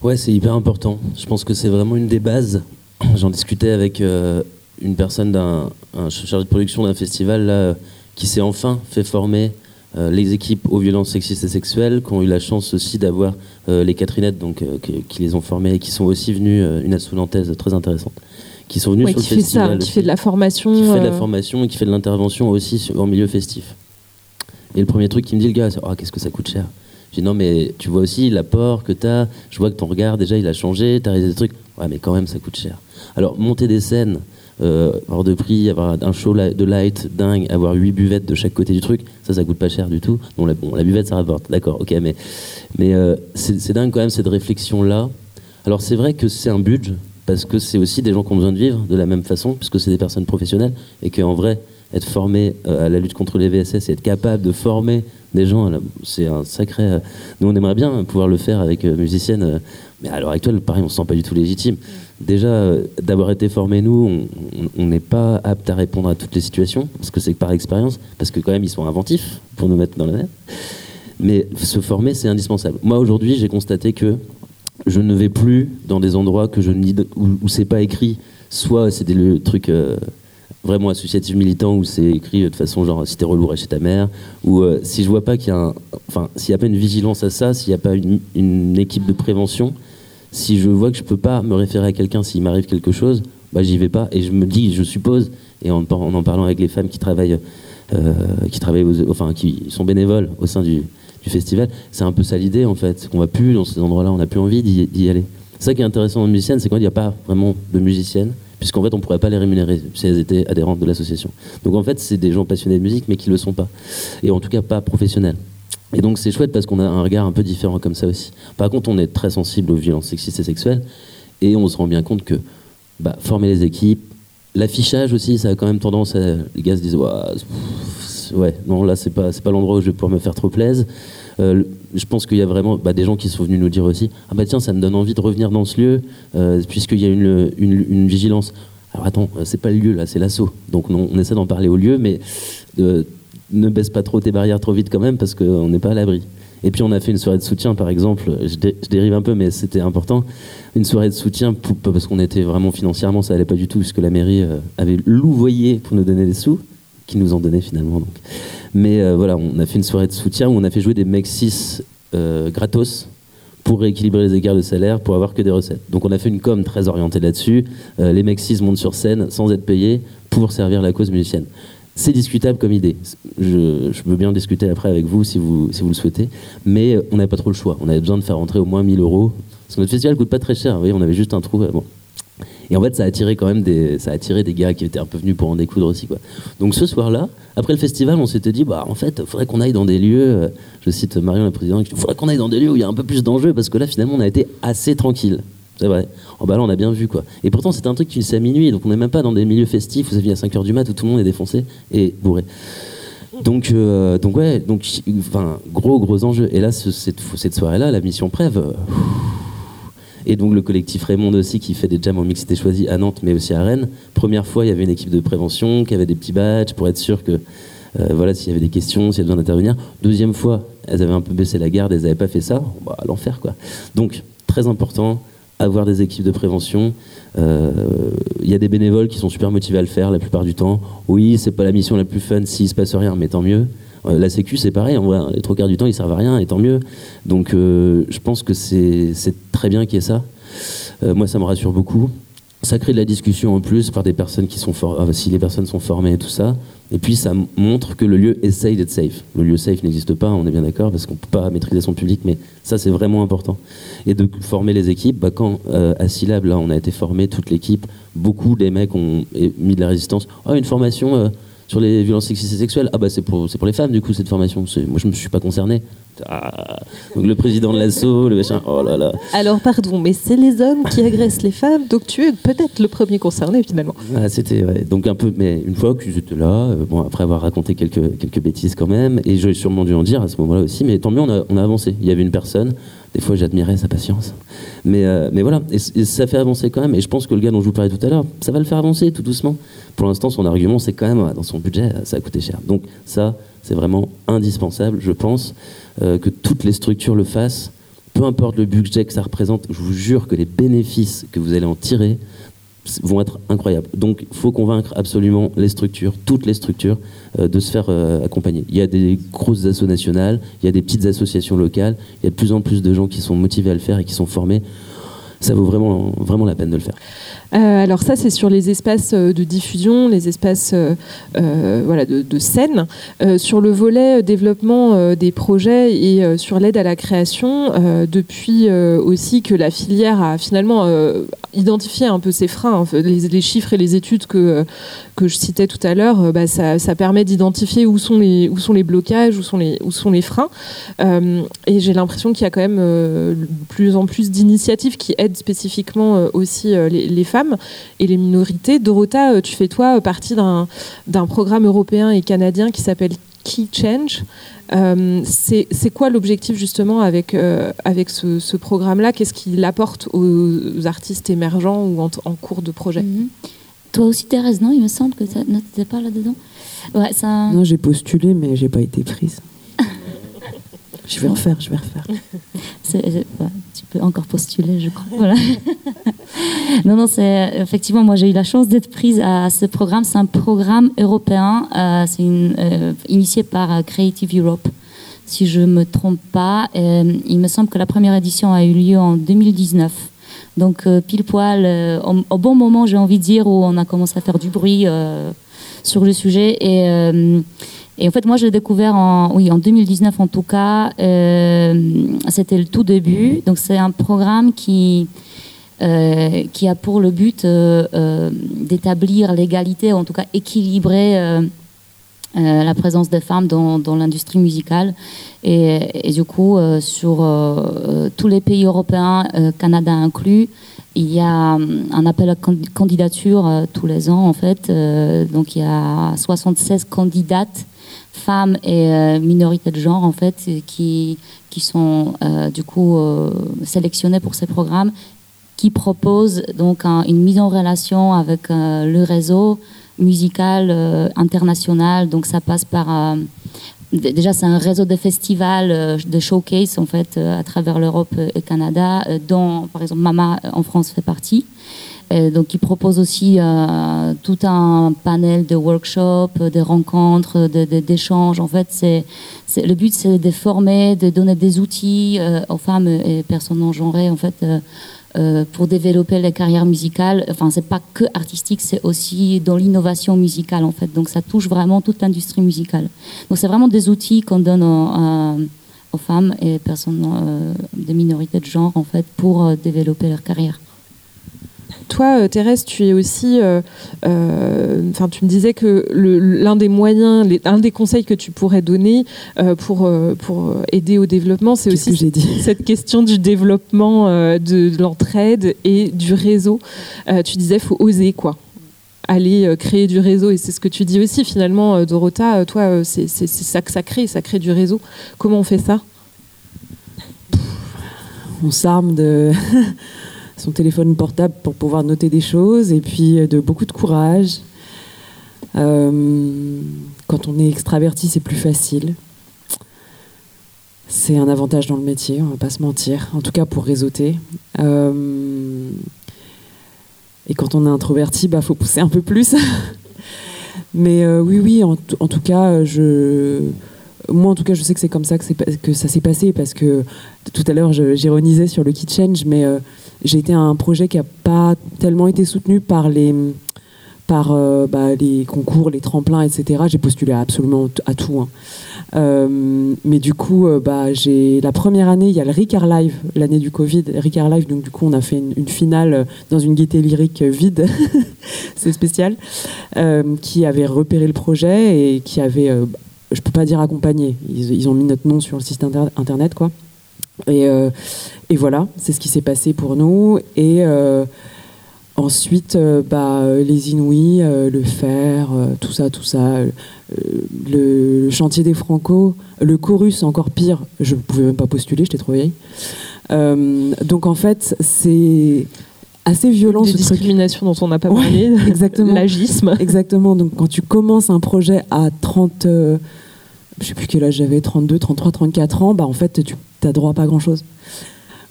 Ouais, c'est hyper important. Je pense que c'est vraiment une des bases. [CLEARS THROAT] J'en discutais avec une personne d'un un chargé de production d'un festival là, qui s'est enfin fait former euh, les équipes aux violences sexistes et sexuelles, qui ont eu la chance aussi d'avoir euh, les Catherinettes, donc euh, qui, qui les ont formées et qui sont aussi venues, une asso-nantaise très intéressante, qui sont venues Ouais, sur qui le fait ça, festival. qui aussi fait de la formation. qui fait de la formation et qui fait de l'intervention aussi sur- en milieu festif. Et le premier truc qu'il me dit, le gars, c'est Ah, qu'est-ce que ça coûte cher J'ai dit Non, mais tu vois aussi l'apport que tu as. Je vois que ton regard, déjà, il a changé. Tu as réalisé des trucs. Ouais, mais quand même, ça coûte cher. Alors, monter des scènes euh, hors de prix, avoir un show de light dingue, avoir huit buvettes de chaque côté du truc, ça, ça coûte pas cher du tout. Bon, la, buvette, ça rapporte. D'accord, ok, mais, mais euh, c'est c'est dingue quand même cette réflexion-là. Alors, c'est vrai que c'est un budget, parce que c'est aussi des gens qui ont besoin de vivre de la même façon, puisque c'est des personnes professionnelles, et qu'en vrai, être formé euh, à la lutte contre les VSS et être capable de former des gens, c'est un sacré. euh, Nous, on aimerait bien pouvoir le faire avec euh, musiciennes, euh, mais à l'heure actuelle, pareil, on se sent pas du tout légitime. Déjà, euh, d'avoir été formé, nous, on- n'est pas apte à répondre à toutes les situations, parce que c'est par expérience, parce que quand même, ils sont inventifs pour nous mettre dans la mer. Mais se former, c'est indispensable. Moi, aujourd'hui, j'ai constaté que je ne vais plus dans des endroits que je où, où c'est pas écrit. Soit c'est des trucs euh, vraiment associatifs militants où c'est écrit euh, de façon genre si t'es relou, chez ta mère. Ou euh, si je vois pas qu'il y a un, enfin s'il n'y a pas une vigilance à ça, s'il n'y a pas une, équipe de prévention, si je vois que je peux pas me référer à quelqu'un s'il m'arrive quelque chose, bah j'y vais pas. Et je me dis, je suppose, et en, en en parlant avec les femmes qui travaillent, euh, qui travaillent, aux- enfin qui sont bénévoles au sein du, festival, c'est un peu ça l'idée en fait, qu'on va plus dans ces endroits-là, on n'a plus envie d'y aller. Ça qui est intéressant le musicienne, c'est qu'il n'y a pas vraiment de musiciennes, puisqu'en fait on pourrait pas les rémunérer si elles étaient adhérentes de l'association. Donc en fait c'est des gens passionnés de musique mais qui le sont pas, et en tout cas pas professionnels. Et donc c'est chouette parce qu'on a un regard un peu différent comme ça aussi. Par contre on est très sensible aux violences sexistes et sexuelles, et on se rend bien compte que bah, former les équipes, l'affichage aussi, ça a quand même tendance à. Les gars se disent, ouais, non, là, c'est pas, pas l'endroit où je vais pouvoir me faire trop plaisir. Euh, je pense qu'il y a vraiment bah, des gens qui sont venus nous dire aussi, ah bah tiens, ça me donne envie de revenir dans ce lieu, euh, puisqu'il y a une, une, vigilance. Alors attends, euh, c'est pas le lieu là, c'est l'assaut. Donc on essaie d'en parler au lieu, mais ne baisse pas trop tes barrières trop vite quand même, parce qu'on n'est pas à l'abri. Et puis on a fait une soirée de soutien, par exemple, je, dé- je dérive un peu, mais c'était important, une soirée de soutien parce qu'on était vraiment financièrement, ça allait pas du tout, puisque la mairie avait louvoyé pour nous donner des sous, qui nous en donnaient finalement. Donc. Mais euh, voilà, on a fait une soirée de soutien où on a fait jouer des mecs 6 gratos pour rééquilibrer les écarts de salaire, pour avoir que des recettes. Donc on a fait une com très orientée là-dessus. Euh, les mecs 6 montent sur scène sans être payés pour servir la cause musicienne. C'est discutable comme idée. Je, je veux bien discuter après avec vous si vous, si vous le souhaitez. Mais euh, on n'avait pas trop le choix. On avait besoin de faire rentrer au moins 1000 euros. Parce que notre festival coûte pas très cher. Vous on avait juste un trou. euh, Bon. Et en fait, ça a attiré des, a attiré des gars qui étaient un peu venus pour en découdre aussi. Donc ce soir-là, après le festival, on s'était dit, bah, en fait, il faudrait qu'on aille dans des lieux, euh, je cite Marion la présidente, il faudrait qu'on aille dans des lieux où il y a un peu plus d'enjeux, parce que là, finalement, on a été assez tranquille. C'est vrai. En bas là, on a bien vu quoi. Et pourtant, c'était un truc qui finissait à minuit, donc on n'est même pas dans des milieux festifs, vous savez, à 5h du mat où tout le monde est défoncé et bourré. Donc, euh, donc ouais, donc, enfin, gros, gros enjeu. Et là, ce- cette, cette soirée-là, la mission Prève, euh, et donc le collectif Raymond aussi qui fait des jams en mixité choisie à Nantes mais aussi à Rennes. Première fois, il y avait une équipe de prévention qui avait des petits badges pour être sûr que voilà, s'il y avait des questions, s'il y avait besoin d'intervenir. Deuxième fois, elles avaient un peu baissé la garde, elles n'avaient pas fait ça, bah, l'enfer quoi. Donc, très important, avoir des équipes de prévention. Il y a des bénévoles qui sont super motivés à le faire la plupart du temps. Oui, c'est pas la mission la plus fun s'il se passe rien, mais tant mieux. La Sécu, c'est pareil, vrai, hein. les trois quarts du temps, ils servent à rien, et tant mieux. Donc, je pense que c'est très bien qu'il y ait ça. moi, ça me rassure beaucoup ça crée de la discussion en plus par des personnes qui sont euh, si les personnes sont formées et tout ça. Et puis ça montre que le lieu essaye d'être safe. Le lieu safe n'existe pas, on est bien d'accord, parce qu'on ne peut pas maîtriser son public, mais ça c'est vraiment important. Et de former les équipes, bah, quand euh, à Syllab, là on a été formé, toute l'équipe, beaucoup des mecs ont mis de la résistance. Oh, une formation euh, sur les violences sexistes et sexuelles, ah bah c'est pour, pour les femmes du coup cette formation. Moi je me suis pas concerné. Ah. donc le président de l'assaut, le machin, oh là là. Alors pardon, mais c'est les hommes qui agressent les femmes, donc tu es peut-être le premier concerné finalement. Ah, c'était donc un peu, mais une fois que j'étais là, euh, bon après avoir raconté quelques quelques bêtises quand même, et j'aurais sûrement dû en dire à ce moment-là aussi, mais tant mieux, on a, on a avancé. Il y avait une personne. Des fois, j'admirais sa patience, mais euh, mais voilà, et, ça fait avancer quand même. Et je pense que le gars dont je vous parlais tout à l'heure, ça va le faire avancer tout doucement. Pour l'instant, son argument, c'est quand même dans son budget, ça a coûté cher. Donc ça, c'est vraiment indispensable, je pense. Euh, que toutes les structures le fassent, peu importe le budget que ça représente, je vous jure que les bénéfices que vous allez en tirer vont être incroyables. Donc il faut convaincre absolument les structures, toutes les structures, euh, de se faire euh, accompagner. Il y a des grosses assos nationales, il y a des petites associations locales, il y a de plus en plus de gens qui sont motivés à le faire et qui sont formés. Ça vaut vraiment, vraiment la peine de le faire. Euh, alors ça, c'est sur les espaces euh, de diffusion, les espaces euh, de scène. sur le volet développement des projets et sur l'aide à la création, depuis aussi que la filière a finalement identifié un peu ses freins, hein, les, chiffres et les études que, que je citais tout à l'heure, bah, ça, permet d'identifier où, sont les, où sont les blocages, où sont les, où sont les freins. et j'ai l'impression qu'il y a quand même plus en plus d'initiatives qui aident spécifiquement aussi les, les femmes et les minorités. Dorota, euh, tu fais toi partie d'un programme européen et canadien qui s'appelle Key Change. Euh, c'est quoi l'objectif justement avec, euh, avec ce, programme-là? Qu'est-ce qu'il apporte aux artistes émergents ou en, cours de projet? Mhm. Toi aussi, Thérèse, non? Il me semble que tu n'étais pas là-dedans? Ouais, ça... Non, j'ai postulé, mais j'ai pas été prise. Je vais refaire, je vais refaire. [LAUGHS] tu peux encore postuler, je crois. [LAUGHS] Non, non, c'est effectivement, moi j'ai eu la chance d'être prise à ce programme. C'est un programme européen, euh, c'est euh, initié par euh, Creative Europe, si je me trompe pas. il me semble que la première édition a eu lieu en 2019. Donc pile poil, au, bon moment, j'ai envie de dire, où on a commencé à faire du bruit sur le sujet et et en fait, moi, je l'ai découvert en, oui, en 2019 en tout cas. C'était le tout début. Donc, c'est un programme qui, euh, qui a pour le but euh, euh, d'établir l'égalité, en tout cas équilibrer la présence des femmes dans, dans l'industrie musicale. Et, du coup, sur tous les pays européens, Canada inclus, il y a un appel à candidature tous les ans, en fait. donc, il y a 76 candidates femmes et minorités de genre en fait qui qui sont du coup sélectionnées pour ces programmes qui propose donc une mise en relation avec euh, le réseau musical euh, international. Donc ça passe par euh, déjà c'est un réseau de festivals, de showcase en fait à travers l'Europe et le Canada, dont par exemple Mama en France fait partie. Donc, il propose aussi tout un panel de workshops, de rencontres, d'échanges. en fait, le but, c'est de former, de donner des outils aux femmes et personnes non genrées, en fait, euh, pour développer les carrières musicales. Enfin, c'est pas que artistique, c'est aussi dans l'innovation musicale en fait. Donc, ça touche vraiment toute l'industrie musicale. Donc, c'est vraiment des outils qu'on donne aux, femmes et personnes euh, des minorités de genre en fait pour euh, développer leur carrière. Toi, euh, Thérèse, tu es aussi. Euh, euh, enfin, tu me disais que l'un des moyens, un des conseils que tu pourrais donner pour, pour aider au développement, c'est aussi cette question du développement, de, l'entraide et du réseau. tu disais, faut oser, quoi aller créer du réseau et c'est ce que tu dis aussi finalement Dorota toi c'est ça que ça crée ça crée du réseau comment on fait ça? On s'arme de [LAUGHS] son téléphone portable pour pouvoir noter des choses et puis euh, de beaucoup de courage. quand on est extraverti, c'est plus facile. C'est un avantage dans le métier, on va pas se mentir, en tout cas pour réseauter. et quand on est introverti, bah faut pousser un peu plus. [LAUGHS] Mais oui, oui, en, tout cas, je moi, en tout cas, je sais que c'est comme ça que, ça s'est passé parce que tout à l'heure, j'ironisais sur le Kit Change, mais euh, j'ai été un projet qui n'a pas tellement été soutenu par les, euh, bah, concours, les tremplins, etc. J'ai postulé absolument à tout. Hein. Euh, mais du coup, bah, j'ai la première année, il y a le Ricard Live, l'année du Covid, Ricard Live, donc du coup, on a fait une, une finale dans une gaieté lyrique vide, [LAUGHS] c'est spécial, qui avait repéré le projet et qui avait je peux pas dire accompagner. Ils, ont mis notre nom sur le site internet, quoi. Et, euh, et voilà, c'est ce qui s'est passé pour nous. Et euh, ensuite, euh, bah, les Inouïs, le fer, tout ça, tout ça, le, chantier des Franco, le chorus, encore pire. Je ne pouvais même pas postuler, j'étais trop vieille. donc en fait, c'est assez violent. Des discriminations dont on n'a pas parlé. [LAUGHS] exactement. L'agisme. Exactement. Donc quand tu commences un projet à 30 je sais plus quel âge j'avais, 32, 33, 34 ans, bah en fait, tu n'as droit à pas grand-chose.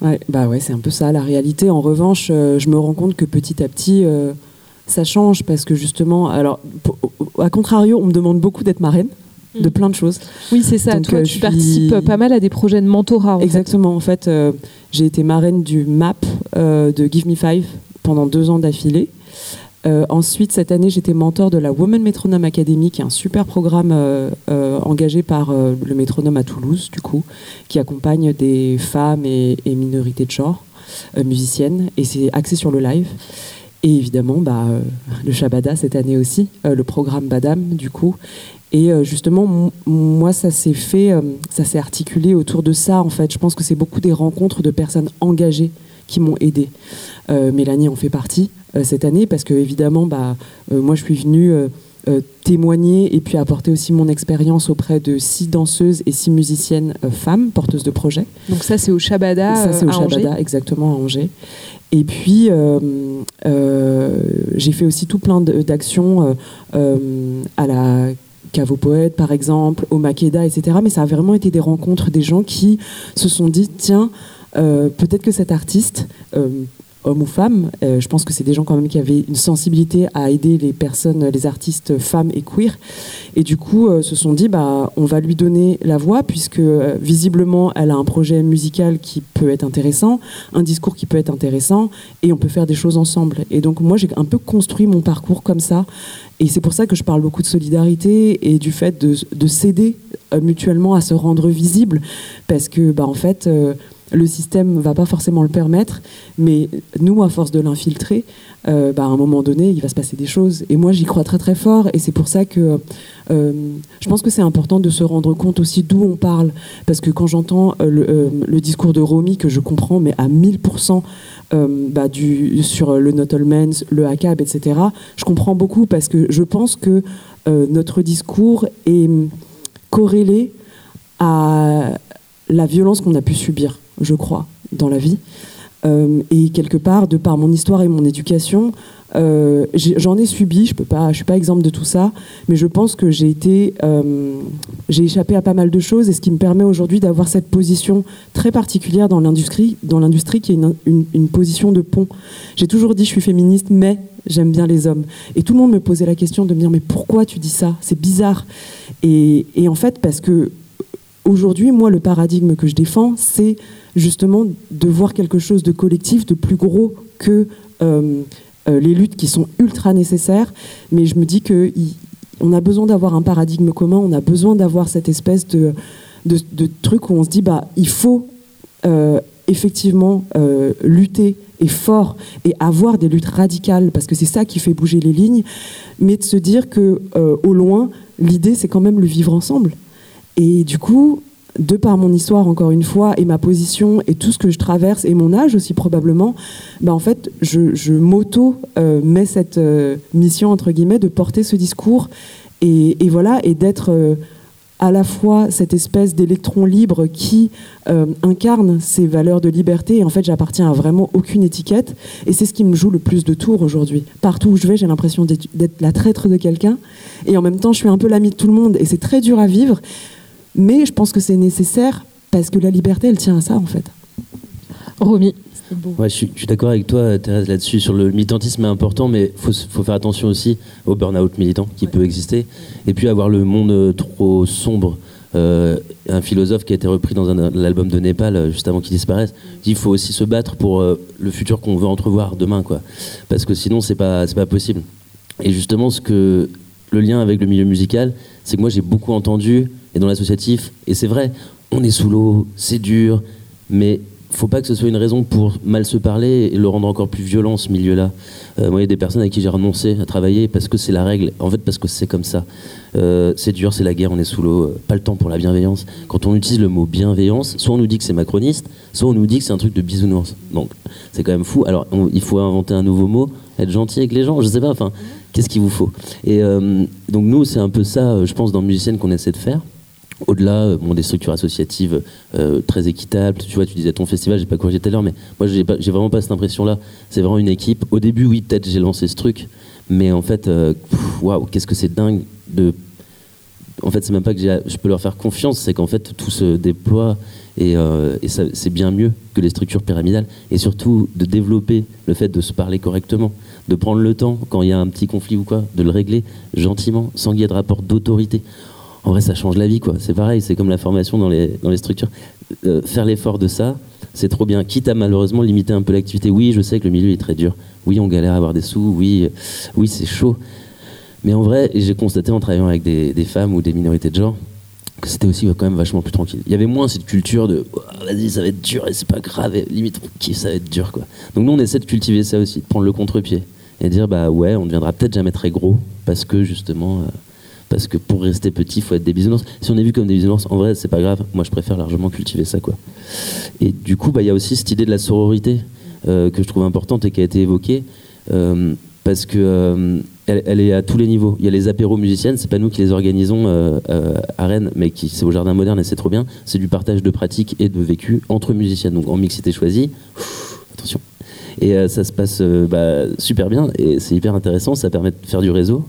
Ouais, bah ouais, c'est un peu ça la réalité. En revanche, euh, je me rends compte que petit à petit, euh, ça change parce que justement, alors, à contrario, on me demande beaucoup d'être marraine de plein de choses. Oui, c'est ça. Toi, euh, tu participes pas mal à des projets de mentorat. Exactement. En fait, j'ai été marraine du MAP de Give Me Five pendant deux ans d'affilée. Euh, ensuite, cette année, j'étais mentor de la Women Metronome Academy, qui est un super programme euh, euh, engagé par le métronome à Toulouse, du coup, qui accompagne des femmes et, minorités de genre musiciennes, et c'est axé sur le live. Et évidemment, bah, le Shabada cette année aussi, le programme Badam, du coup. Et justement, moi, ça s'est fait, ça s'est articulé autour de ça, en fait. Je pense que c'est beaucoup des rencontres de personnes engagées qui m'ont aidé. Mélanie en fait partie. Euh, cette année parce que évidemment, bah, euh, moi je suis venue euh, témoigner et puis apporter aussi mon expérience auprès de six danseuses et six musiciennes femmes porteuses de projets. Donc ça c'est au Shabada Ça c'est au Shabada, exactement à Angers. Et puis j'ai fait aussi tout plein d'actions à la Cave Poète par exemple, au Makeda, etc. Mais ça a vraiment été des rencontres des gens qui se sont dit tiens, peut-être que cet artiste hommes ou femmes. Euh, je pense que c'est des gens quand même qui avaient une sensibilité à aider les personnes, les artistes femmes et queer. Et du coup, euh, se sont dit, bah, on va lui donner la voix puisque euh, visiblement, elle a un projet musical qui peut être intéressant, un discours qui peut être intéressant, et on peut faire des choses ensemble. Et donc moi, j'ai un peu construit mon parcours comme ça. Et c'est pour ça que je parle beaucoup de solidarité et du fait de, de s'aider mutuellement à se rendre visible, parce que, bah, en fait le système va pas forcément le permettre, mais nous, à force de l'infiltrer, euh, bah, à un moment donné, il va se passer des choses. Et moi, j'y crois très très fort, et c'est pour ça que euh, je pense que c'est important de se rendre compte aussi d'où on parle, parce que quand j'entends euh, le, discours de Romy, que je comprends, mais à 1000%, bah, du, sur le Nottlemans, le HACAB, etc., je comprends beaucoup, parce que je pense que notre discours est corrélé à la violence qu'on a pu subir je crois, dans la vie. Euh, et quelque part, de par mon histoire et mon éducation, euh, j'en ai, subi, je je suis pas exemple de tout ça, mais je pense que j'ai été, euh, j'ai échappé à pas mal de choses, et ce qui me permet aujourd'hui d'avoir cette position très particulière dans l'industrie, dans l'industrie qui est une, position de pont. J'ai toujours dit, je suis féministe, mais j'aime bien les hommes. Et tout le monde me posait la question de me dire, mais pourquoi tu dis ça? C'est bizarre. Et, en fait, parce que aujourd'hui, moi, le paradigme que je défends, c'est justement de voir quelque chose de collectif, de plus gros que euh, les luttes qui sont ultra nécessaires. Mais je me dis que on a besoin d'avoir un paradigme commun, on a besoin d'avoir cette espèce de, truc où on se dit bah il faut euh, effectivement lutter et fort et avoir des luttes radicales parce que c'est ça qui fait bouger les lignes, mais de se dire que au loin l'idée c'est quand même le vivre ensemble. Et du coup, de par mon histoire encore une fois et ma position et tout ce que je traverse et mon âge aussi probablement, bah en fait je, m'auto euh, cette euh, mission entre guillemets de porter ce discours et, voilà et d'être euh, à la fois cette espèce d'électron libre qui incarne ces valeurs de liberté. Et en fait, j'appartiens à vraiment aucune étiquette. Et c'est ce qui me joue le plus de tours aujourd'hui. Partout où je vais, j'ai l'impression d'être la traître de quelqu'un. Et en même temps, je suis un peu l'ami de tout le monde. Et c'est très dur à vivre. Mais je pense que c'est nécessaire parce que la liberté, elle tient à ça, en fait. Romy. Ouais, je suis, d'accord avec toi, Thérèse, là-dessus. Sur le militantisme est important, mais il faut, faut, faire attention aussi au burn-out militant qui peut exister. Et puis avoir le monde euh, trop sombre. Euh, un philosophe qui a été repris dans l'album de Népal euh, juste avant qu'il disparaisse dit qu'il faut aussi se battre pour le futur qu'on veut entrevoir demain, quoi. Parce que sinon, c'est pas, pas possible. Et justement, ce que le lien avec le milieu musical, c'est que moi j'ai beaucoup entendu, et dans l'associatif, et c'est vrai, on est sous l'eau, c'est dur, mais faut pas que ce soit une raison pour mal se parler et le rendre encore plus violent ce milieu-là. Euh, moi, il y a des personnes avec qui j'ai renoncé à travailler parce que c'est la règle. En fait, parce que c'est comme ça. Euh, c'est dur, c'est la guerre, on est sous l'eau. Pas le temps pour la bienveillance. Quand on utilise le mot bienveillance, soit on nous dit que c'est macroniste, soit on nous dit que c'est un truc de bisounours. Donc, c'est quand même fou. Alors, il faut inventer un nouveau mot, être gentil avec les gens. Je sais pas. Enfin, qu'est-ce qu'il vous faut? Et euh, donc, nous, c'est un peu ça, je pense, dans Musicienne qu'on essaie de faire au-delà euh, bon, des structures associatives euh, très équitables. Tu vois, tu disais ton festival, j'ai pas corrigé tout à l'heure, mais moi j'ai, vraiment pas cette impression-là. C'est vraiment une équipe. Au début, oui, peut-être j'ai lancé ce truc, mais en fait, euh, waouh, qu'est-ce que c'est dingue de. En fait, c'est même pas que je peux leur faire confiance, c'est qu'en fait tout se déploie et, c'est bien mieux que les structures pyramidales. Et surtout de développer le fait de se parler correctement, de prendre le temps quand il y a un petit conflit ou quoi, de le régler gentiment, sans qu'il y ait de rapport d'autorité en vrai, ça change la vie, quoi. C'est pareil, c'est comme la formation dans les, dans les structures. Euh, faire l'effort de ça, c'est trop bien. Quitte à malheureusement limiter un peu l'activité. Oui, je sais que le milieu est très dur. Oui, on galère à avoir des sous. Oui, oui c'est chaud. Mais en vrai, j'ai constaté en travaillant avec des, des, femmes ou des minorités de genre que c'était aussi quand même vachement plus tranquille. Il y avait moins cette culture de oh, vas-y, ça va être dur et c'est pas grave, et limite, qui ça va être dur, quoi. Donc nous, on essaie de cultiver ça aussi, de prendre le contre-pied et dire bah ouais, on ne deviendra peut-être jamais très gros parce que justement. Euh, parce que pour rester petit, il faut être des bisounours. Si on est vu comme des bisounours, en vrai, c'est pas grave. Moi, je préfère largement cultiver ça, quoi. Et du coup, bah, il y a aussi cette idée de la sororité euh, que je trouve importante et qui a été évoquée. Euh, parce que euh, elle, est à tous les niveaux. Il y a les apéros musiciennes, c'est pas nous qui les organisons à Rennes, mais qui c'est au Jardin Moderne et c'est trop bien. C'est du partage de pratiques et de vécu entre musiciennes, donc en mixité choisie. attention. Et ça se passe bah, super bien et c'est hyper intéressant. Ça permet de faire du réseau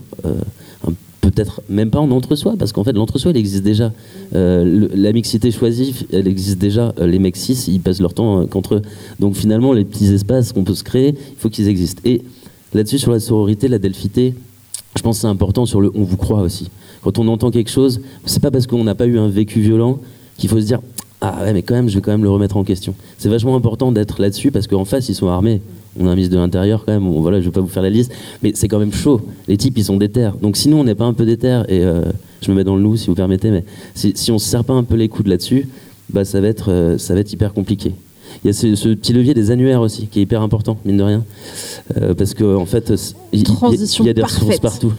peut-être même pas en entre-soi, parce qu'en fait, l'entre-soi, il existe déjà. Euh, la mixité choisie, elle existe déjà. Euh, les mecs cis, ils passent leur temps euh, eux. Donc finalement, les petits espaces qu'on peut se créer, il faut qu'ils existent. Et là-dessus, sur la sororité, la delphité, je pense que c'est important sur le on vous croit aussi. Quand on entend quelque chose, c'est pas parce qu'on n'a pas eu un vécu violent qu'il faut se dire ah ouais, mais quand même, je vais quand même le remettre en question. C'est vachement important d'être là-dessus parce qu'en face, ils sont armés on a un ministre de l'Intérieur quand même, voilà, je vais pas vous faire la liste, mais c'est quand même chaud. Les types, ils sont déter. Donc sinon, on n'est pas un peu déter, et euh, je me mets dans le loup si vous permettez, mais si, si on se serre pas un peu les coudes là-dessus, bah, ça, va être, euh, ça va être hyper compliqué. Il y a ce, petit levier des annuaires aussi, qui est hyper important, mine de rien, euh, parce qu'en en fait, il y, a des ressources partout.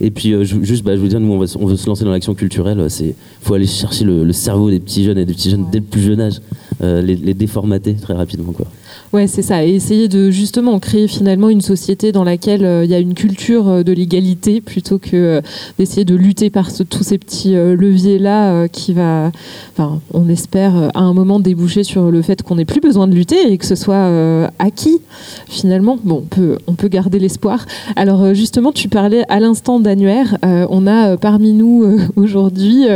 Et puis, juste, bah, je veux dire, nous, on, on veut se lancer dans l'action culturelle. Il faut aller chercher le, cerveau des petits jeunes et des petits jeunes dès le plus jeune âge, les, les, déformater très rapidement. Quoi. Ouais, c'est ça. Et essayer de justement créer finalement une société dans laquelle euh, il y a une culture euh, de l'égalité plutôt que euh, d'essayer de lutter par tous ces petits leviers-là qui va, enfin, on espère à un moment déboucher sur le fait qu'on n'ait plus besoin de lutter et que ce soit acquis finalement. Bon, on peut, on peut garder l'espoir. Alors justement, tu parlais à l'instant d'annuaire. on a parmi nous [LAUGHS] aujourd'hui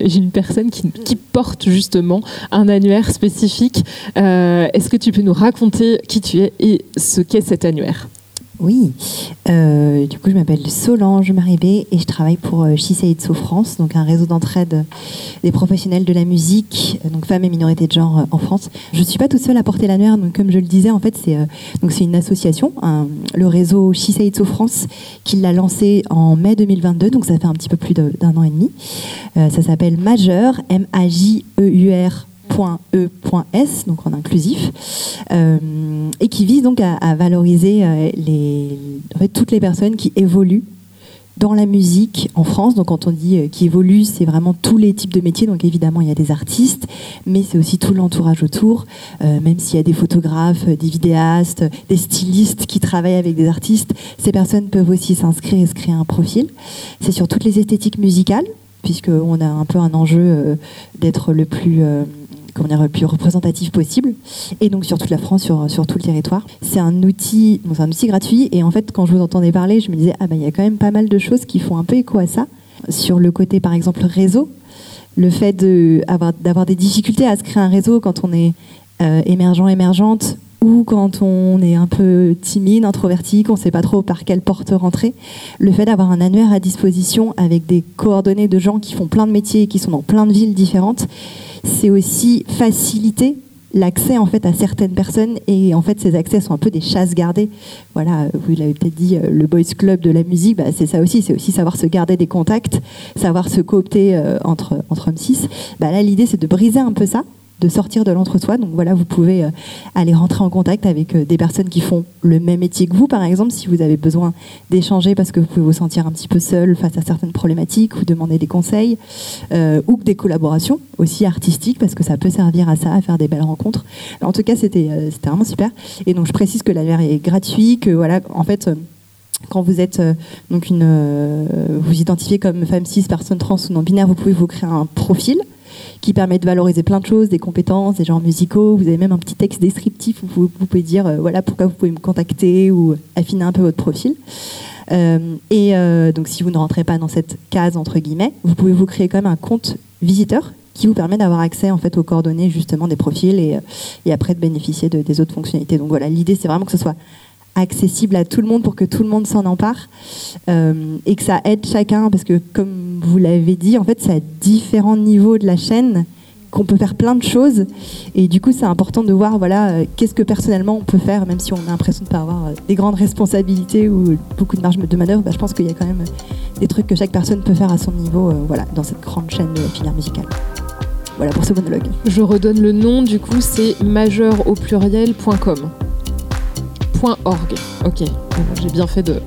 une personne qui, porte justement un annuaire spécifique. Est-ce que tu peux nous raconter qui tu es et ce qu'est cet annuaire? Oui, euh, du coup je m'appelle Solange Maribé et je travaille pour euh, So France, donc un réseau d'entraide des professionnels de la musique, euh, donc femmes et minorités de genre en France. Je ne suis pas toute seule à porter l'annuaire, donc comme je le disais, en fait c'est une association, le réseau So France, qui l'a lancé en mai 2022, donc ça fait un petit peu plus d'un an et demi. ça s'appelle Majeur, M-A-J-E-U-R E.S, donc en inclusif, euh, et qui vise donc à, valoriser euh, toutes les personnes qui évoluent dans la musique en France. Donc quand on dit euh, qui évolue, c'est vraiment tous les types de métiers. Donc évidemment, il y a des artistes, mais c'est aussi tout l'entourage autour, même s'il y a des photographes, des vidéastes, des stylistes qui travaillent avec des artistes. Ces personnes peuvent aussi s'inscrire et se créer un profil. C'est sur toutes les esthétiques musicales puisqu'on a un peu un enjeu d'être le plus comment dire, le plus représentatif possible, et donc sur toute la France, sur, sur tout le territoire. C'est un outil, bon, un outil gratuit, et en fait, quand je vous entendais parler, je me disais, ah ben il y a quand même pas mal de choses qui font un peu écho à ça. Sur le côté, par exemple, réseau, le fait d'avoir des difficultés à se créer un réseau quand on est euh, émergent, émergente, ou quand on est un peu timide, introverti, qu'on ne sait pas trop par quelle porte rentrer, le fait d'avoir un annuaire à disposition avec des coordonnées de gens qui font plein de métiers et qui sont dans plein de villes différentes, c'est aussi faciliter l'accès en fait à certaines personnes et en fait ces accès sont un peu des chasses gardées. Voilà vous l'avez peut-être dit euh, le boys club de la musique bah, c'est ça aussi c'est aussi savoir se garder des contacts savoir se coopter euh, entre entre hommes cis. Bah, là l'idée c'est de briser un peu ça de sortir de l'entre-soi. Donc voilà, vous pouvez euh, aller rentrer en contact avec euh, des personnes qui font le même métier que vous, par exemple, si vous avez besoin d'échanger parce que vous pouvez vous sentir un petit peu seul face à certaines problématiques ou demander des conseils, euh, ou des collaborations aussi artistiques parce que ça peut servir à ça, à faire des belles rencontres. en tout cas, c'était vraiment super. Et donc je précise que l'annuaire est gratuit, que voilà, en fait quand vous êtes donc une, vous identifiez comme femme cis, personne trans ou non binaire, vous pouvez vous créer un profil qui permet de valoriser plein de choses, des compétences, des genres musicaux. Vous avez même un petit texte descriptif où vous, pouvez dire euh, voilà pourquoi vous pouvez me contacter ou affiner un peu votre profil. Euh, et euh, donc si vous ne rentrez pas dans cette case entre guillemets, vous pouvez vous créer quand même un compte visiteur qui vous permet d'avoir accès en fait aux coordonnées justement des profils et, et après de bénéficier de, des autres fonctionnalités. Donc voilà, l'idée c'est vraiment que ce soit accessible à tout le monde pour que tout le monde s'en empare euh, et que ça aide chacun parce que comme vous l'avez dit en fait c'est à différents niveaux de la chaîne qu'on peut faire plein de choses. Et du coup c'est important de voir voilà euh, qu'est-ce que personnellement on peut faire même si on a l'impression de pas avoir euh, des grandes responsabilités ou beaucoup de marge de manœuvre. Bah, je pense qu'il y a quand même des trucs que chaque personne peut faire à son niveau voilà dans cette grande chaîne de filière musicale. Voilà pour ce monologue. Je redonne le nom du coup c'est majeur au pluriel.com Ok, j'ai bien fait de.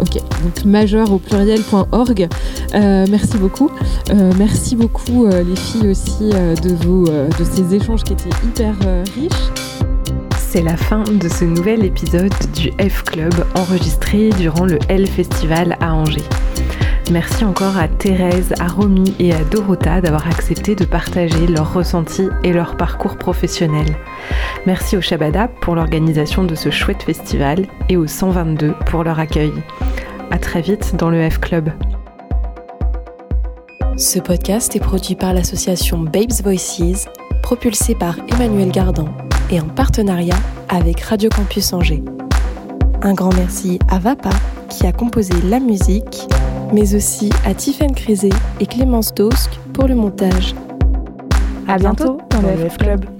Ok, donc majeur au pluriel.org. Euh, merci beaucoup. Euh, merci beaucoup euh, les filles aussi de, vos, de ces échanges qui étaient hyper riches. C'est la fin de ce nouvel épisode du F Club enregistré durant le L Festival à Angers. Merci encore à Thérèse, à Romy et à Dorota d'avoir accepté de partager leurs ressentis et leur parcours professionnel. Merci au Shabada pour l'organisation de ce chouette festival et au 122 pour leur accueil. À très vite dans le F Club. Ce podcast est produit par l'association Babes Voices, propulsé par Emmanuel Gardan et en partenariat avec Radio Campus Angers. Un grand merci à Vapa qui a composé la musique mais aussi à Tiffen Crisé et Clémence Dosk pour le montage. À bientôt dans le F Club.